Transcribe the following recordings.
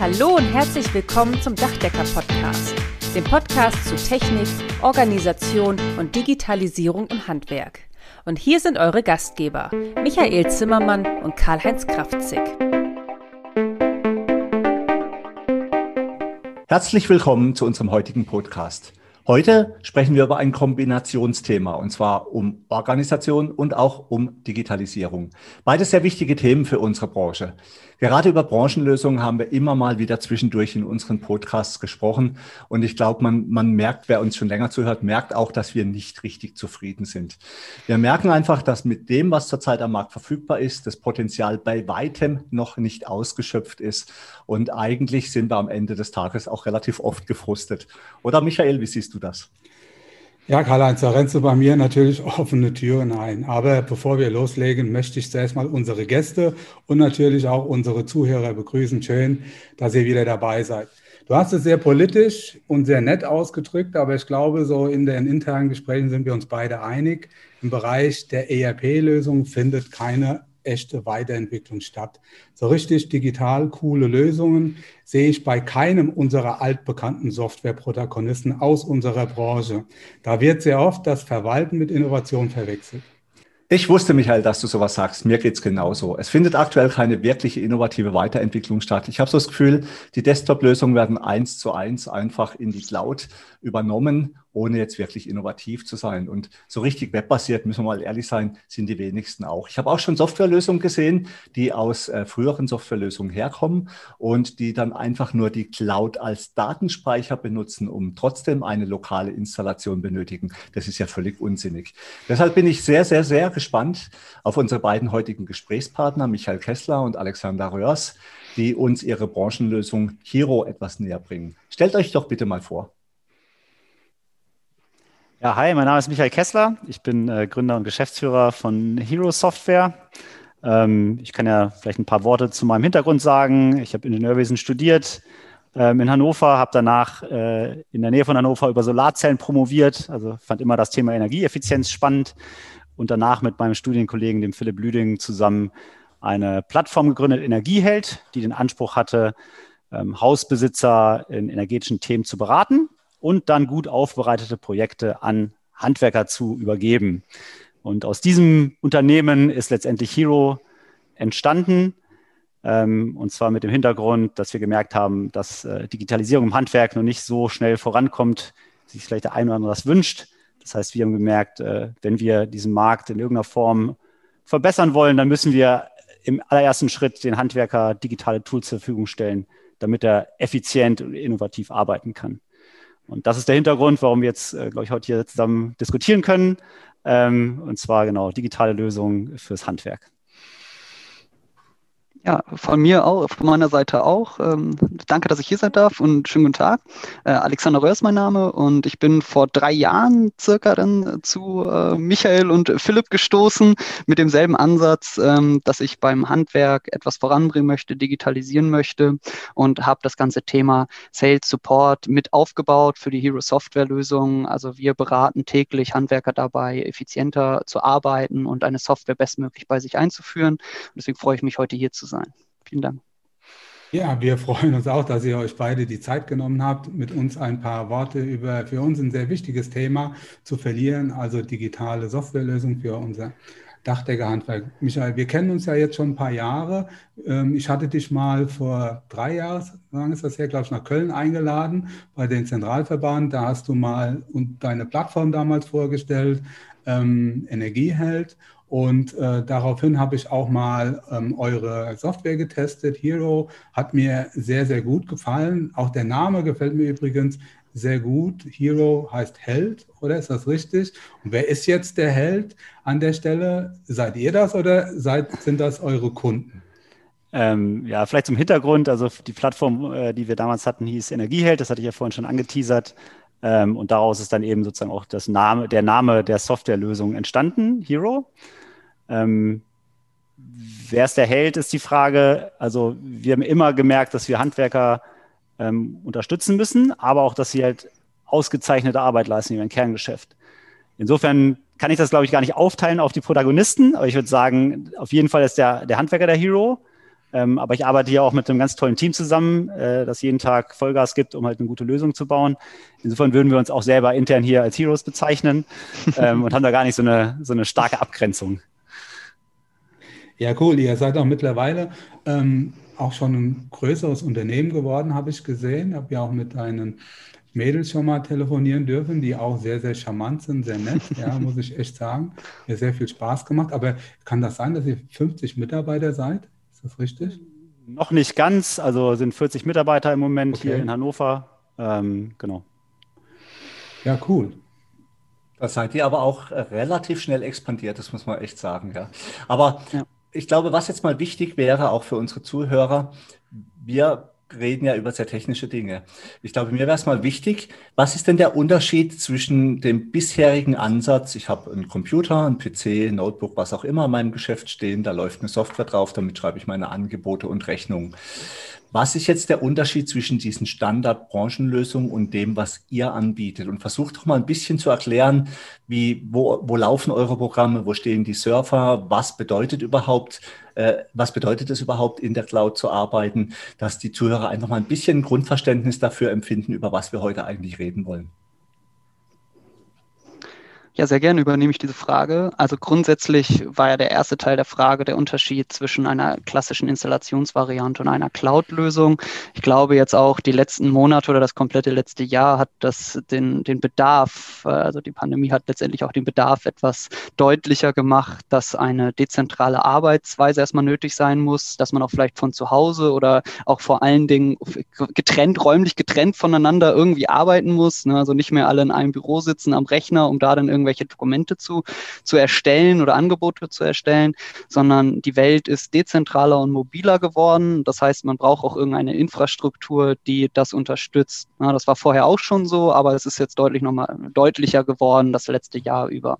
Hallo und herzlich willkommen zum Dachdecker-Podcast, dem Podcast zu Technik, Organisation und Digitalisierung im Handwerk. Und hier sind eure Gastgeber, Michael Zimmermann und Karl-Heinz Kraftzig. Herzlich willkommen zu unserem heutigen Podcast. Heute sprechen wir über ein Kombinationsthema und zwar um Organisation und auch um Digitalisierung. Beides sehr wichtige Themen für unsere Branche. Gerade über Branchenlösungen haben wir immer mal wieder zwischendurch in unseren Podcasts gesprochen und ich glaube, man, man merkt, wer uns schon länger zuhört, merkt auch, dass wir nicht richtig zufrieden sind. Wir merken einfach, dass mit dem, was zurzeit am Markt verfügbar ist, das Potenzial bei weitem noch nicht ausgeschöpft ist und eigentlich sind wir am Ende des Tages auch relativ oft gefrustet. Oder Michael, wie siehst du das? Ja, Karl-Heinz, da rennst du bei mir natürlich offene Türen ein. Aber bevor wir loslegen, möchte ich zuerst mal unsere Gäste und natürlich auch unsere Zuhörer begrüßen. Schön, dass ihr wieder dabei seid. Du hast es sehr politisch und sehr nett ausgedrückt, aber ich glaube, so in den internen Gesprächen sind wir uns beide einig. Im Bereich der ERP-Lösung findet keine echte Weiterentwicklung statt. So richtig digital coole Lösungen sehe ich bei keinem unserer altbekannten Software-Protagonisten aus unserer Branche. Da wird sehr oft das Verwalten mit Innovation verwechselt. Ich wusste, Michael, dass du sowas sagst. Mir geht's genauso. Es findet aktuell keine wirkliche innovative Weiterentwicklung statt. Ich habe so das Gefühl, die Desktop-Lösungen werden eins zu eins einfach in die Cloud übernommen ohne jetzt wirklich innovativ zu sein. Und so richtig webbasiert, müssen wir mal ehrlich sein, sind die wenigsten auch. Ich habe auch schon Softwarelösungen gesehen, die aus äh, früheren Softwarelösungen herkommen und die dann einfach nur die Cloud als Datenspeicher benutzen, um trotzdem eine lokale Installation benötigen. Das ist ja völlig unsinnig. Deshalb bin ich sehr, sehr, sehr gespannt auf unsere beiden heutigen Gesprächspartner, Michael Kessler und Alexander Röhrs, die uns ihre Branchenlösung Hero etwas näher bringen. Stellt euch doch bitte mal vor. Ja, hi, mein Name ist Michael Kessler. Ich bin äh, Gründer und Geschäftsführer von Hero Software. Ähm, ich kann ja vielleicht ein paar Worte zu meinem Hintergrund sagen. Ich habe Ingenieurwesen studiert ähm, in Hannover, habe danach äh, in der Nähe von Hannover über Solarzellen promoviert, also fand immer das Thema Energieeffizienz spannend und danach mit meinem Studienkollegen, dem Philipp Lüding, zusammen eine Plattform gegründet, Energieheld, die den Anspruch hatte, ähm, Hausbesitzer in energetischen Themen zu beraten und dann gut aufbereitete Projekte an Handwerker zu übergeben. Und aus diesem Unternehmen ist letztendlich Hero entstanden. Ähm, und zwar mit dem Hintergrund, dass wir gemerkt haben, dass äh, Digitalisierung im Handwerk noch nicht so schnell vorankommt, sich vielleicht der eine oder andere das wünscht. Das heißt, wir haben gemerkt, äh, wenn wir diesen Markt in irgendeiner Form verbessern wollen, dann müssen wir im allerersten Schritt den Handwerker digitale Tools zur Verfügung stellen, damit er effizient und innovativ arbeiten kann. Und das ist der Hintergrund, warum wir jetzt, äh, glaube ich, heute hier zusammen diskutieren können. Ähm, und zwar genau digitale Lösungen fürs Handwerk. Ja, von mir auch, von meiner Seite auch. Ähm, danke, dass ich hier sein darf und schönen guten Tag. Äh, Alexander Röhr ist mein Name und ich bin vor drei Jahren circa dann zu äh, Michael und Philipp gestoßen mit demselben Ansatz, ähm, dass ich beim Handwerk etwas voranbringen möchte, digitalisieren möchte und habe das ganze Thema Sales Support mit aufgebaut für die Hero Software Lösung. Also wir beraten täglich Handwerker dabei, effizienter zu arbeiten und eine Software bestmöglich bei sich einzuführen. Und deswegen freue ich mich heute hier zu sein sein. Vielen Dank. Ja, wir freuen uns auch, dass ihr euch beide die Zeit genommen habt, mit uns ein paar Worte über für uns ein sehr wichtiges Thema zu verlieren, also digitale Softwarelösung für unser Dachdeckerhandwerk. Michael, wir kennen uns ja jetzt schon ein paar Jahre. Ähm, ich hatte dich mal vor drei Jahren, ist das her, glaube ich, nach Köln eingeladen bei den Zentralverband. Da hast du mal deine Plattform damals vorgestellt, ähm, Energieheld. Und äh, daraufhin habe ich auch mal ähm, eure Software getestet. Hero hat mir sehr, sehr gut gefallen. Auch der Name gefällt mir übrigens sehr gut. Hero heißt Held, oder ist das richtig? Und wer ist jetzt der Held an der Stelle? Seid ihr das oder seid, sind das eure Kunden? Ähm, ja, vielleicht zum Hintergrund. Also die Plattform, äh, die wir damals hatten, hieß Energieheld. Das hatte ich ja vorhin schon angeteasert. Ähm, und daraus ist dann eben sozusagen auch das Name, der Name der Softwarelösung entstanden, Hero. Ähm, wer ist der Held, ist die Frage. Also wir haben immer gemerkt, dass wir Handwerker ähm, unterstützen müssen, aber auch, dass sie halt ausgezeichnete Arbeit leisten in ihrem Kerngeschäft. Insofern kann ich das, glaube ich, gar nicht aufteilen auf die Protagonisten, aber ich würde sagen, auf jeden Fall ist der, der Handwerker der Hero. Ähm, aber ich arbeite hier auch mit einem ganz tollen Team zusammen, äh, das jeden Tag Vollgas gibt, um halt eine gute Lösung zu bauen. Insofern würden wir uns auch selber intern hier als Heroes bezeichnen ähm, und haben da gar nicht so eine, so eine starke Abgrenzung. Ja, cool. Ihr seid auch mittlerweile ähm, auch schon ein größeres Unternehmen geworden, habe ich gesehen. Ich habe ja auch mit deinen Mädels schon mal telefonieren dürfen, die auch sehr, sehr charmant sind, sehr nett, ja, muss ich echt sagen. Mir sehr viel Spaß gemacht. Aber kann das sein, dass ihr 50 Mitarbeiter seid? Das richtig? Noch nicht ganz. Also sind 40 Mitarbeiter im Moment okay. hier in Hannover. Ähm, genau. Ja, cool. Da seid ihr aber auch relativ schnell expandiert, das muss man echt sagen, ja. Aber ja ich glaube, was jetzt mal wichtig wäre, auch für unsere Zuhörer, wir reden ja über sehr technische Dinge. Ich glaube, mir wäre es mal wichtig, was ist denn der Unterschied zwischen dem bisherigen Ansatz, ich habe einen Computer, einen PC, ein Notebook, was auch immer in meinem Geschäft stehen, da läuft eine Software drauf, damit schreibe ich meine Angebote und Rechnungen. Was ist jetzt der Unterschied zwischen diesen Standard-Branchenlösungen und dem, was ihr anbietet? Und versucht doch mal ein bisschen zu erklären, wie, wo, wo laufen eure Programme, wo stehen die Surfer, was bedeutet überhaupt, äh, was bedeutet es überhaupt, in der Cloud zu arbeiten, dass die Zuhörer einfach mal ein bisschen Grundverständnis dafür empfinden, über was wir heute eigentlich reden wollen. Ja, sehr gerne übernehme ich diese Frage. Also grundsätzlich war ja der erste Teil der Frage der Unterschied zwischen einer klassischen Installationsvariante und einer Cloud-Lösung. Ich glaube jetzt auch die letzten Monate oder das komplette letzte Jahr hat das den, den Bedarf, äh, also die Pandemie hat letztendlich auch den Bedarf etwas deutlicher gemacht, dass eine dezentrale Arbeitsweise erstmal nötig sein muss, dass man auch vielleicht von zu Hause oder auch vor allen Dingen getrennt, räumlich getrennt voneinander irgendwie arbeiten muss. Ne? Also nicht mehr alle in einem Büro sitzen am Rechner, um da dann irgendwie irgendwelche Dokumente zu, zu erstellen oder Angebote zu erstellen, sondern die Welt ist dezentraler und mobiler geworden. Das heißt, man braucht auch irgendeine Infrastruktur, die das unterstützt. Ja, das war vorher auch schon so, aber es ist jetzt deutlich nochmal deutlicher geworden das letzte Jahr über.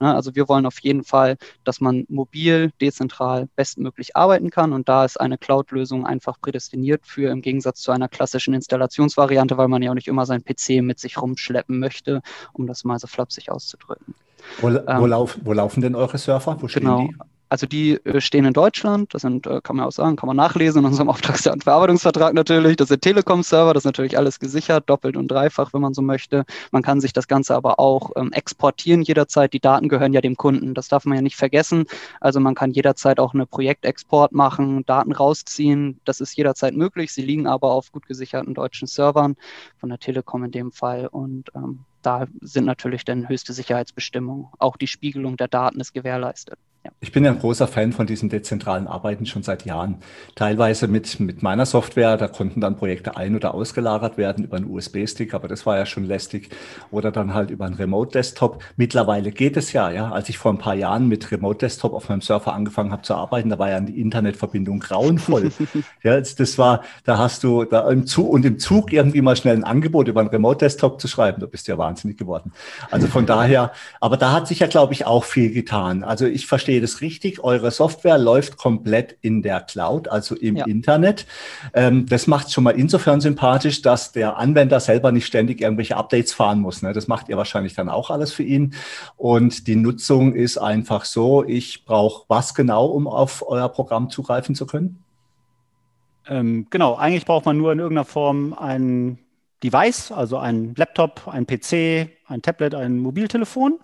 Ja, also wir wollen auf jeden Fall, dass man mobil, dezentral bestmöglich arbeiten kann und da ist eine Cloud-Lösung einfach prädestiniert für im Gegensatz zu einer klassischen Installationsvariante, weil man ja auch nicht immer sein PC mit sich rumschleppen möchte, um das mal so flapsig auszudrücken drücken. Wo, wo, ähm, lauf, wo laufen denn eure Surfer? Wo genau. die? Also die äh, stehen in Deutschland, das sind, äh, kann man auch sagen, kann man nachlesen in unserem Auftrags- und Verarbeitungsvertrag natürlich. Das sind Telekom-Server, das ist natürlich alles gesichert, doppelt und dreifach, wenn man so möchte. Man kann sich das Ganze aber auch ähm, exportieren jederzeit. Die Daten gehören ja dem Kunden, das darf man ja nicht vergessen. Also man kann jederzeit auch eine Projektexport machen, Daten rausziehen. Das ist jederzeit möglich. Sie liegen aber auf gut gesicherten deutschen Servern von der Telekom in dem Fall und ähm, da sind natürlich dann höchste Sicherheitsbestimmungen. Auch die Spiegelung der Daten ist gewährleistet. Ja. Ich bin ja ein großer Fan von diesem dezentralen Arbeiten schon seit Jahren. Teilweise mit, mit meiner Software, da konnten dann Projekte ein- oder ausgelagert werden über einen USB-Stick, aber das war ja schon lästig. Oder dann halt über einen Remote-Desktop. Mittlerweile geht es ja, ja. Als ich vor ein paar Jahren mit Remote-Desktop auf meinem Surfer angefangen habe zu arbeiten, da war ja die Internetverbindung grauenvoll. ja, das war, da hast du da im Zug und im Zug irgendwie mal schnell ein Angebot über einen Remote-Desktop zu schreiben, da bist du ja wahnsinnig geworden. Also von daher, aber da hat sich ja, glaube ich, auch viel getan. Also ich verstehe verstehe das richtig, eure Software läuft komplett in der Cloud, also im ja. Internet. Ähm, das macht schon mal insofern sympathisch, dass der Anwender selber nicht ständig irgendwelche Updates fahren muss. Ne? Das macht ihr wahrscheinlich dann auch alles für ihn. Und die Nutzung ist einfach so, ich brauche was genau, um auf euer Programm zugreifen zu können? Ähm, genau, eigentlich braucht man nur in irgendeiner Form ein Device, also ein Laptop, ein PC, ein Tablet, ein Mobiltelefon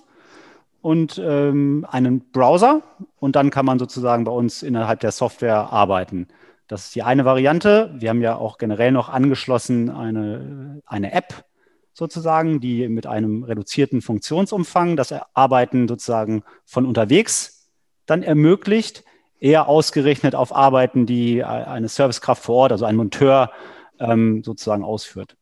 und ähm, einen Browser und dann kann man sozusagen bei uns innerhalb der Software arbeiten. Das ist die eine Variante. Wir haben ja auch generell noch angeschlossen eine, eine App sozusagen, die mit einem reduzierten Funktionsumfang das Arbeiten sozusagen von unterwegs dann ermöglicht, eher ausgerechnet auf Arbeiten, die eine Servicekraft vor Ort, also ein Monteur ähm, sozusagen ausführt.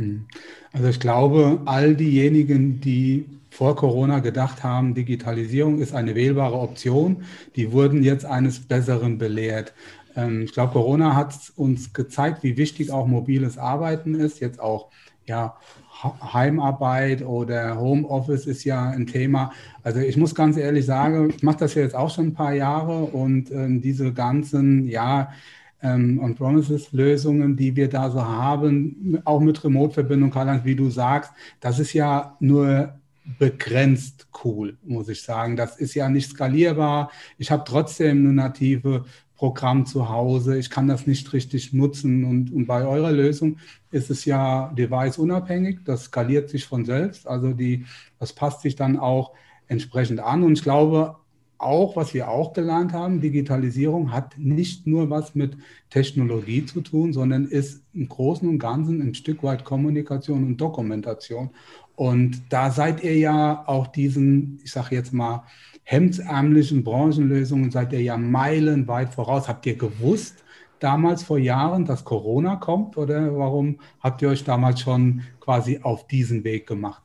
Hm. Also ich glaube, all diejenigen, die vor Corona gedacht haben, Digitalisierung ist eine wählbare Option, die wurden jetzt eines Besseren belehrt. Ähm, ich glaube, Corona hat uns gezeigt, wie wichtig auch mobiles Arbeiten ist. Jetzt auch ja, Heimarbeit oder Homeoffice ist ja ein Thema. Also ich muss ganz ehrlich sagen, ich mache das ja jetzt auch schon ein paar Jahre und ähm, diese ganzen, ja, ähm, On-Promises-Lösungen, die wir da so haben, auch mit Remote-Verbindung, Karl-Heinz, wie du sagst, das ist ja nur begrenzt cool, muss ich sagen. Das ist ja nicht skalierbar. Ich habe trotzdem eine native Programm zu Hause, ich kann das nicht richtig nutzen. Und, und bei eurer Lösung ist es ja device-unabhängig, das skaliert sich von selbst, also die, das passt sich dann auch entsprechend an. Und ich glaube, auch, was wir auch gelernt haben, Digitalisierung hat nicht nur was mit Technologie zu tun, sondern ist im Großen und Ganzen ein Stück weit Kommunikation und Dokumentation. Und da seid ihr ja auch diesen, ich sage jetzt mal, hemdsärmlichen Branchenlösungen, seid ihr ja meilenweit voraus. Habt ihr gewusst, damals vor Jahren, dass Corona kommt oder warum habt ihr euch damals schon quasi auf diesen Weg gemacht?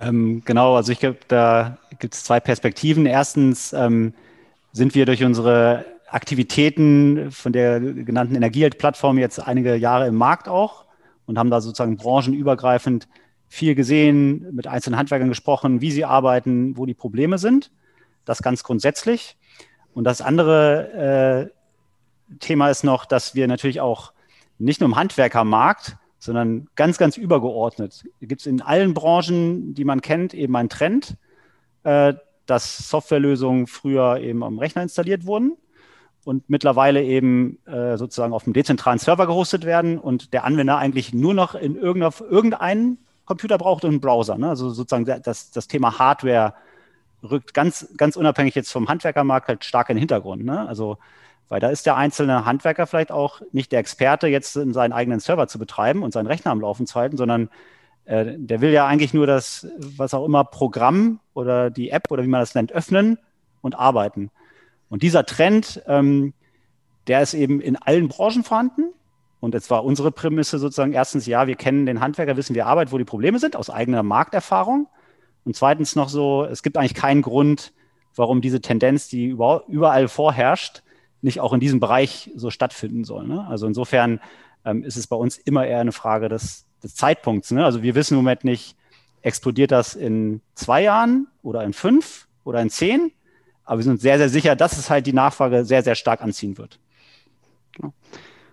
Ähm, genau, also ich glaube, da gibt es zwei Perspektiven. Erstens ähm, sind wir durch unsere Aktivitäten von der genannten Energieplattform jetzt einige Jahre im Markt auch und haben da sozusagen branchenübergreifend viel gesehen, mit einzelnen Handwerkern gesprochen, wie sie arbeiten, wo die Probleme sind. Das ganz grundsätzlich. Und das andere äh, Thema ist noch, dass wir natürlich auch nicht nur im Handwerkermarkt, sondern ganz, ganz übergeordnet gibt es in allen Branchen, die man kennt, eben einen Trend, äh, dass Softwarelösungen früher eben am Rechner installiert wurden und mittlerweile eben äh, sozusagen auf einem dezentralen Server gehostet werden und der Anwender eigentlich nur noch in irgendeinen Computer braucht und einen Browser. Ne? Also sozusagen das, das Thema Hardware rückt ganz, ganz unabhängig jetzt vom Handwerkermarkt halt stark in den Hintergrund. Ne? Also weil da ist der einzelne Handwerker vielleicht auch nicht der Experte, jetzt in seinen eigenen Server zu betreiben und seinen Rechner am Laufen zu halten, sondern äh, der will ja eigentlich nur das, was auch immer, Programm oder die App oder wie man das nennt, öffnen und arbeiten. Und dieser Trend, ähm, der ist eben in allen Branchen vorhanden. Und jetzt war unsere Prämisse sozusagen erstens, ja, wir kennen den Handwerker, wissen, wie er arbeitet, wo die Probleme sind, aus eigener Markterfahrung. Und zweitens noch so, es gibt eigentlich keinen Grund, warum diese Tendenz, die überall vorherrscht, nicht auch in diesem Bereich so stattfinden soll. Ne? Also insofern ähm, ist es bei uns immer eher eine Frage des, des Zeitpunkts. Ne? Also wir wissen im Moment nicht, explodiert das in zwei Jahren oder in fünf oder in zehn? Aber wir sind sehr, sehr sicher, dass es halt die Nachfrage sehr, sehr stark anziehen wird. Genau.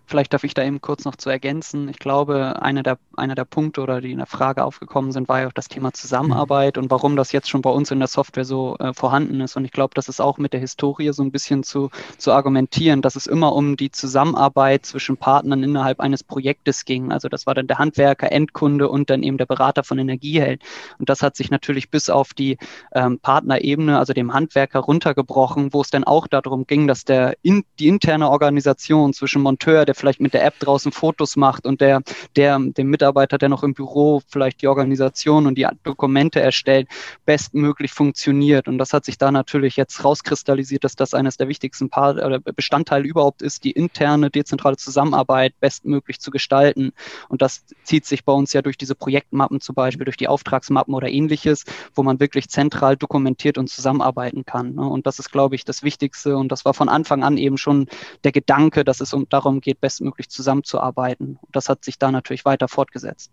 Vielleicht darf ich da eben kurz noch zu ergänzen. Ich glaube, einer der, einer der Punkte oder die in der Frage aufgekommen sind, war ja auch das Thema Zusammenarbeit und warum das jetzt schon bei uns in der Software so äh, vorhanden ist. Und ich glaube, das ist auch mit der Historie so ein bisschen zu, zu argumentieren, dass es immer um die Zusammenarbeit zwischen Partnern innerhalb eines Projektes ging. Also das war dann der Handwerker, Endkunde und dann eben der Berater von Energieheld. Und das hat sich natürlich bis auf die ähm, Partnerebene, also dem Handwerker runtergebrochen, wo es dann auch darum ging, dass der in, die interne Organisation zwischen Monteur, der der vielleicht mit der App draußen Fotos macht und der, der, dem Mitarbeiter, der noch im Büro vielleicht die Organisation und die Dokumente erstellt, bestmöglich funktioniert. Und das hat sich da natürlich jetzt rauskristallisiert, dass das eines der wichtigsten Bestandteile überhaupt ist, die interne dezentrale Zusammenarbeit bestmöglich zu gestalten. Und das zieht sich bei uns ja durch diese Projektmappen zum Beispiel, durch die Auftragsmappen oder ähnliches, wo man wirklich zentral dokumentiert und zusammenarbeiten kann. Ne? Und das ist, glaube ich, das Wichtigste. Und das war von Anfang an eben schon der Gedanke, dass es um darum geht, bestmöglich zusammenzuarbeiten. Und das hat sich da natürlich weiter fortgesetzt.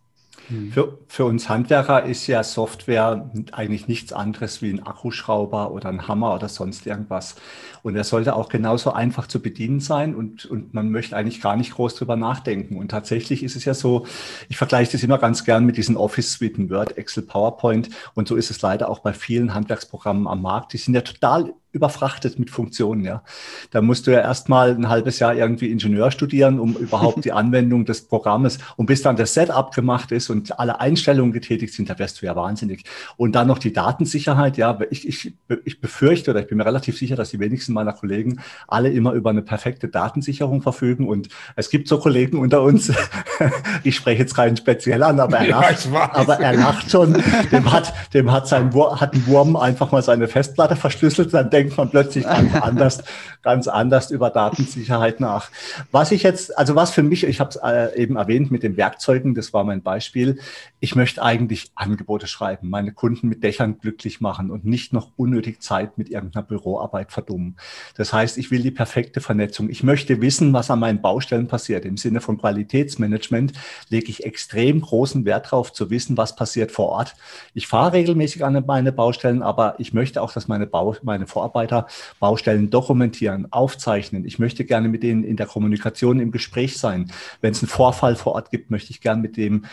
Hm. Für, für uns Handwerker ist ja Software eigentlich nichts anderes wie ein Akkuschrauber oder ein Hammer oder sonst irgendwas. Und er sollte auch genauso einfach zu bedienen sein und, und man möchte eigentlich gar nicht groß drüber nachdenken. Und tatsächlich ist es ja so, ich vergleiche das immer ganz gern mit diesen Office-Suiten, Word, Excel, PowerPoint. Und so ist es leider auch bei vielen Handwerksprogrammen am Markt. Die sind ja total überfrachtet mit Funktionen. Ja. Da musst du ja erstmal ein halbes Jahr irgendwie Ingenieur studieren, um überhaupt die Anwendung des Programmes und bis dann das Setup gemacht ist und alle Einstellungen getätigt sind, da wärst du ja wahnsinnig. Und dann noch die Datensicherheit. Ja, ich, ich, ich befürchte oder ich bin mir relativ sicher, dass die wenigsten meiner Kollegen alle immer über eine perfekte Datensicherung verfügen. Und es gibt so Kollegen unter uns, ich spreche jetzt keinen speziell an, aber er lacht, ja, aber er lacht schon. Dem hat, dem hat sein hat ein Wurm einfach mal seine Festplatte verschlüsselt, dann denkt denkt man plötzlich ganz anders, ganz anders über Datensicherheit nach. Was ich jetzt, also was für mich, ich habe es äh, eben erwähnt mit den Werkzeugen, das war mein Beispiel. Ich möchte eigentlich Angebote schreiben, meine Kunden mit Dächern glücklich machen und nicht noch unnötig Zeit mit irgendeiner Büroarbeit verdummen. Das heißt, ich will die perfekte Vernetzung. Ich möchte wissen, was an meinen Baustellen passiert. Im Sinne von Qualitätsmanagement lege ich extrem großen Wert darauf zu wissen, was passiert vor Ort. Ich fahre regelmäßig an meine Baustellen, aber ich möchte auch, dass meine, Bau, meine Vorarbeit Mitarbeiter Baustellen dokumentieren, aufzeichnen. Ich möchte gerne mit denen in der Kommunikation, im Gespräch sein. Wenn es einen Vorfall vor Ort gibt, möchte ich gerne mit dem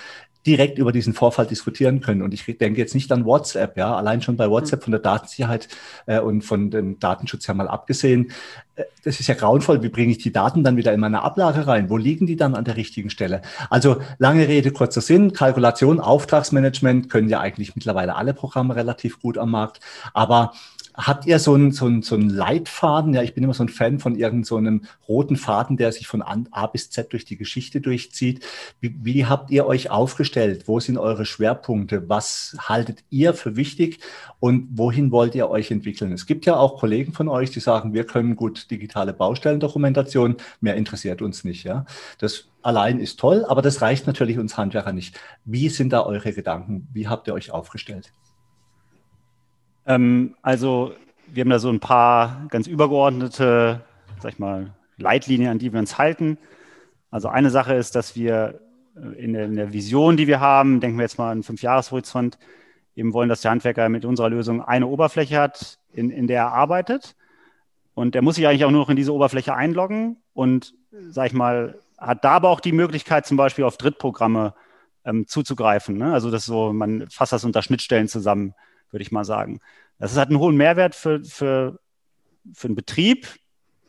direkt über diesen Vorfall diskutieren können. Und ich denke jetzt nicht an WhatsApp, ja, allein schon bei WhatsApp von der Datensicherheit äh, und von dem Datenschutz ja mal abgesehen. Äh, das ist ja grauenvoll. Wie bringe ich die Daten dann wieder in meine Ablage rein? Wo liegen die dann an der richtigen Stelle? Also lange Rede, kurzer Sinn. Kalkulation, Auftragsmanagement können ja eigentlich mittlerweile alle Programme relativ gut am Markt. Aber Habt ihr so einen, so, einen, so einen Leitfaden? Ja, ich bin immer so ein Fan von irgendeinem so roten Faden, der sich von A bis Z durch die Geschichte durchzieht. Wie, wie habt ihr euch aufgestellt? Wo sind eure Schwerpunkte? Was haltet ihr für wichtig und wohin wollt ihr euch entwickeln? Es gibt ja auch Kollegen von euch, die sagen, wir können gut digitale Baustellendokumentation, mehr interessiert uns nicht. Ja, das allein ist toll, aber das reicht natürlich uns Handwerker nicht. Wie sind da eure Gedanken? Wie habt ihr euch aufgestellt? Ähm, also wir haben da so ein paar ganz übergeordnete, sag ich mal, Leitlinien, an die wir uns halten. Also eine Sache ist, dass wir äh, in der, in der Vision, die wir haben, denken wir jetzt mal an fünf Jahreshorizont, eben wollen, dass der Handwerker mit unserer Lösung eine Oberfläche hat, in, in der er arbeitet. Und der muss sich eigentlich auch nur noch in diese Oberfläche einloggen und, sag ich mal, hat da aber auch die Möglichkeit, zum Beispiel auf Drittprogramme ähm, zuzugreifen. Ne? Also das so, man fasst das unter Schnittstellen zusammen würde ich mal sagen. Das hat einen hohen Mehrwert für, für, für einen Betrieb,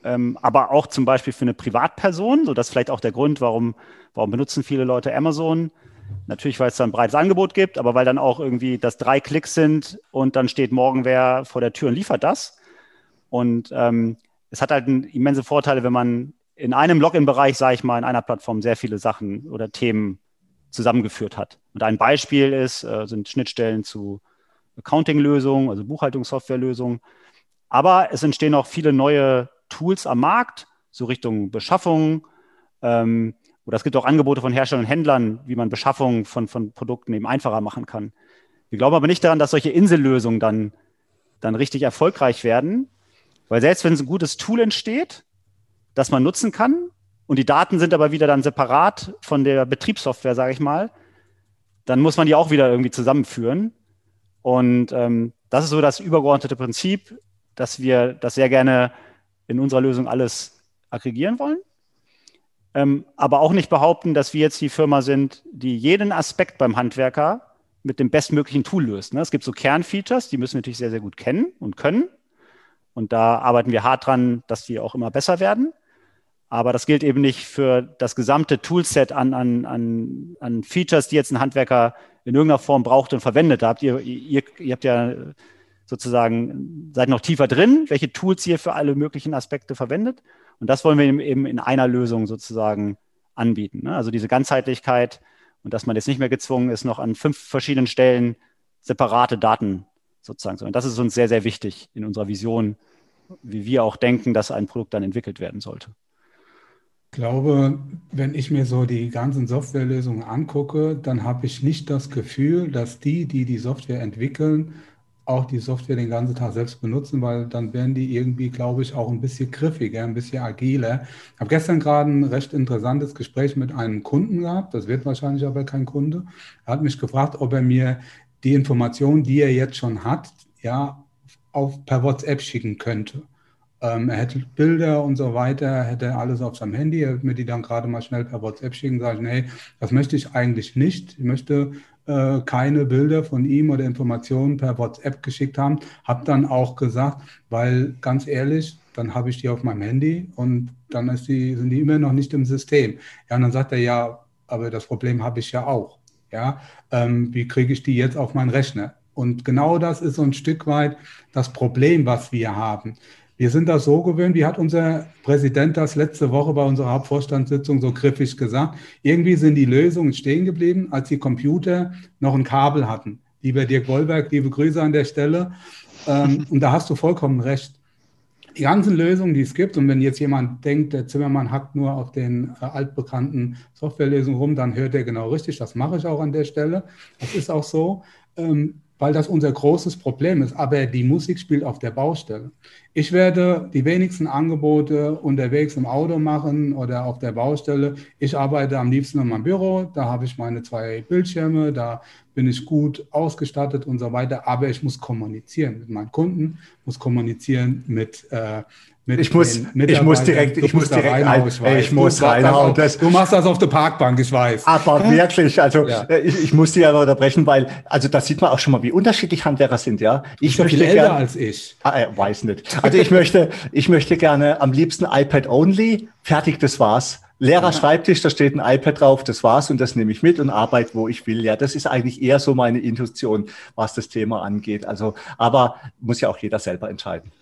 ähm, aber auch zum Beispiel für eine Privatperson. So, das ist vielleicht auch der Grund, warum, warum benutzen viele Leute Amazon. Natürlich, weil es da ein breites Angebot gibt, aber weil dann auch irgendwie das drei Klicks sind und dann steht morgen wer vor der Tür und liefert das. Und ähm, es hat halt immense Vorteile, wenn man in einem Login-Bereich, sage ich mal, in einer Plattform sehr viele Sachen oder Themen zusammengeführt hat. Und ein Beispiel ist, äh, sind Schnittstellen zu Accounting-Lösungen, also Buchhaltungssoftware-Lösungen. Aber es entstehen auch viele neue Tools am Markt, so Richtung Beschaffung. Ähm, oder es gibt auch Angebote von Herstellern und Händlern, wie man Beschaffung von, von Produkten eben einfacher machen kann. Wir glauben aber nicht daran, dass solche Insellösungen dann, dann richtig erfolgreich werden, weil selbst wenn ein gutes Tool entsteht, das man nutzen kann, und die Daten sind aber wieder dann separat von der Betriebssoftware, sage ich mal, dann muss man die auch wieder irgendwie zusammenführen. Und ähm, das ist so das übergeordnete Prinzip, dass wir das sehr gerne in unserer Lösung alles aggregieren wollen. Ähm, aber auch nicht behaupten, dass wir jetzt die Firma sind, die jeden Aspekt beim Handwerker mit dem bestmöglichen Tool löst. Ne? Es gibt so Kernfeatures, die müssen wir natürlich sehr, sehr gut kennen und können. Und da arbeiten wir hart dran, dass die auch immer besser werden. Aber das gilt eben nicht für das gesamte Toolset an, an, an, an Features, die jetzt ein Handwerker in irgendeiner Form braucht und verwendet habt. Ihr, ihr, ihr habt ja sozusagen, seid noch tiefer drin, welche Tools ihr für alle möglichen Aspekte verwendet. Und das wollen wir eben in einer Lösung sozusagen anbieten. Ne? Also diese Ganzheitlichkeit und dass man jetzt nicht mehr gezwungen ist, noch an fünf verschiedenen Stellen separate Daten sozusagen zu. Und das ist uns sehr, sehr wichtig in unserer Vision, wie wir auch denken, dass ein Produkt dann entwickelt werden sollte. Ich glaube, wenn ich mir so die ganzen Softwarelösungen angucke, dann habe ich nicht das Gefühl, dass die, die die Software entwickeln, auch die Software den ganzen Tag selbst benutzen, weil dann werden die irgendwie, glaube ich, auch ein bisschen griffiger, ein bisschen agiler. Ich habe gestern gerade ein recht interessantes Gespräch mit einem Kunden gehabt, das wird wahrscheinlich aber kein Kunde. Er hat mich gefragt, ob er mir die Informationen, die er jetzt schon hat, ja, auf, per WhatsApp schicken könnte. Ähm, er hätte Bilder und so weiter, hätte alles auf seinem Handy, er würde mir die dann gerade mal schnell per WhatsApp schicken, sage ich, nee, das möchte ich eigentlich nicht. Ich möchte äh, keine Bilder von ihm oder Informationen per WhatsApp geschickt haben. Habe dann auch gesagt, weil ganz ehrlich, dann habe ich die auf meinem Handy und dann die, sind die immer noch nicht im System. Ja, und dann sagt er, ja, aber das Problem habe ich ja auch. Ja, ähm, wie kriege ich die jetzt auf meinen Rechner? Und genau das ist so ein Stück weit das Problem, was wir haben. Wir sind das so gewöhnt, wie hat unser Präsident das letzte Woche bei unserer Hauptvorstandssitzung so griffig gesagt. Irgendwie sind die Lösungen stehen geblieben, als die Computer noch ein Kabel hatten. Lieber Dirk Wollberg, liebe Grüße an der Stelle. Ähm, und da hast du vollkommen recht. Die ganzen Lösungen, die es gibt, und wenn jetzt jemand denkt, der Zimmermann hackt nur auf den äh, altbekannten Softwarelösungen rum, dann hört er genau richtig. Das mache ich auch an der Stelle. Das ist auch so. Ähm, weil das unser großes Problem ist. Aber die Musik spielt auf der Baustelle. Ich werde die wenigsten Angebote unterwegs im Auto machen oder auf der Baustelle. Ich arbeite am liebsten in meinem Büro. Da habe ich meine zwei Bildschirme, da bin ich gut ausgestattet und so weiter. Aber ich muss kommunizieren mit meinen Kunden, muss kommunizieren mit, äh, ich muss, ich muss direkt, ich muss direkt reinhauen, ich, weiß. ich muss reinhauen. Auf, du machst das auf der Parkbank, ich weiß. Aber wirklich, also ja. Äh, ich, ich muss dir aber unterbrechen, weil, also da sieht man auch schon mal, wie unterschiedlich Handwerker sind, ja. Ich bin viel älter als ich. Ah, äh, weiß nicht. Also ich möchte, ich möchte gerne am liebsten iPad only. Fertig, das war's. Leerer ja. Schreibtisch, da steht ein iPad drauf, das war's und das nehme ich mit und arbeite, wo ich will. Ja, das ist eigentlich eher so meine Intuition, was das Thema angeht. Also, aber muss ja auch jeder selber entscheiden.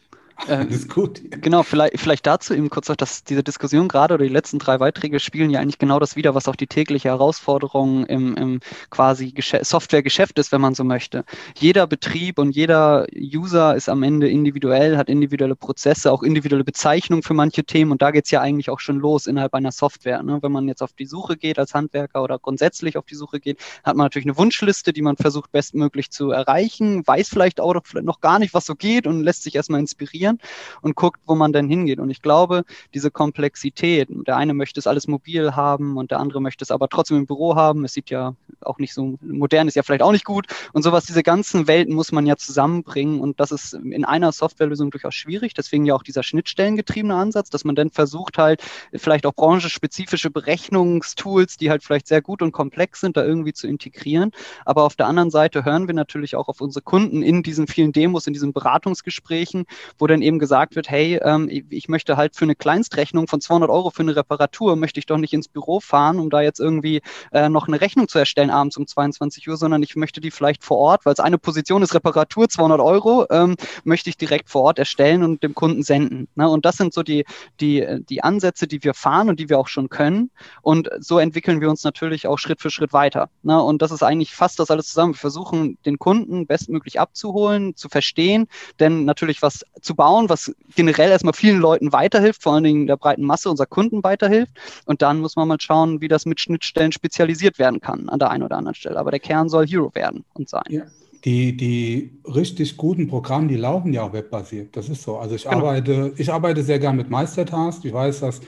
Ähm, ist gut. Genau, vielleicht, vielleicht dazu eben kurz noch, dass diese Diskussion gerade oder die letzten drei Beiträge spielen ja eigentlich genau das wieder, was auch die tägliche Herausforderung im, im quasi Softwaregeschäft ist, wenn man so möchte. Jeder Betrieb und jeder User ist am Ende individuell, hat individuelle Prozesse, auch individuelle Bezeichnungen für manche Themen und da geht es ja eigentlich auch schon los innerhalb einer Software. Ne? Wenn man jetzt auf die Suche geht als Handwerker oder grundsätzlich auf die Suche geht, hat man natürlich eine Wunschliste, die man versucht bestmöglich zu erreichen, weiß vielleicht auch noch gar nicht, was so geht und lässt sich erstmal inspirieren ausprobieren und guckt, wo man denn hingeht. Und ich glaube, diese Komplexität, der eine möchte es alles mobil haben und der andere möchte es aber trotzdem im Büro haben. Es sieht ja auch nicht so modern, ist ja vielleicht auch nicht gut. Und sowas, diese ganzen Welten muss man ja zusammenbringen. Und das ist in einer Softwarelösung durchaus schwierig. Deswegen ja auch dieser schnittstellengetriebene Ansatz, dass man dann versucht halt vielleicht auch branchenspezifische Berechnungstools, die halt vielleicht sehr gut und komplex sind, da irgendwie zu integrieren. Aber auf der anderen Seite hören wir natürlich auch auf unsere Kunden in diesen vielen Demos, in diesen Beratungsgesprächen, wo dann dann eben gesagt wird, hey, ähm, ich möchte halt für eine Kleinstrechnung von 200 Euro für eine Reparatur, möchte ich doch nicht ins Büro fahren, um da jetzt irgendwie äh, noch eine Rechnung zu erstellen abends um 22 Uhr, sondern ich möchte die vielleicht vor Ort, weil es eine Position ist Reparatur, 200 Euro, ähm, möchte ich direkt vor Ort erstellen und dem Kunden senden. Ne? Und das sind so die, die, die Ansätze, die wir fahren und die wir auch schon können. Und so entwickeln wir uns natürlich auch Schritt für Schritt weiter. Ne? Und das ist eigentlich fast das alles zusammen. Wir versuchen, den Kunden bestmöglich abzuholen, zu verstehen, denn natürlich was zu bauen, bauen, was generell erstmal vielen Leuten weiterhilft, vor allen Dingen der breiten Masse unserer Kunden weiterhilft. Und dann muss man mal schauen, wie das mit Schnittstellen spezialisiert werden kann an der einen oder anderen Stelle. Aber der Kern soll Hero werden und sein. Ja. Die, die richtig guten Programme, die laufen ja auch webbasiert. Das ist so. Also ich genau. arbeite, ich arbeite sehr gern mit Meistertask. Ich weiß, dass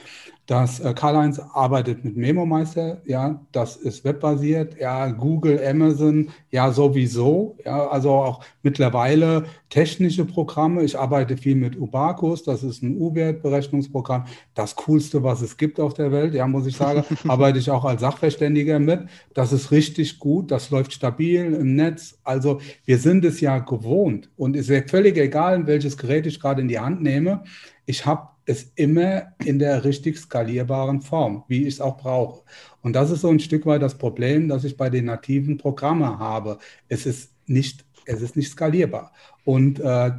dass äh, Karl-Heinz arbeitet mit MemoMeister, ja, das ist webbasiert, ja, Google, Amazon, ja, sowieso, ja, also auch mittlerweile technische Programme. Ich arbeite viel mit Ubacus, das ist ein U-Wert-Berechnungsprogramm, das coolste, was es gibt auf der Welt, ja, muss ich sagen, arbeite ich auch als Sachverständiger mit. Das ist richtig gut, das läuft stabil im Netz. Also wir sind es ja gewohnt und es ist völlig egal, welches Gerät ich gerade in die Hand nehme. Ich habe es immer in der richtig skalierbaren Form, wie ich es auch brauche. Und das ist so ein Stück weit das Problem, das ich bei den nativen Programmen habe. Es ist nicht, es ist nicht skalierbar. Und äh,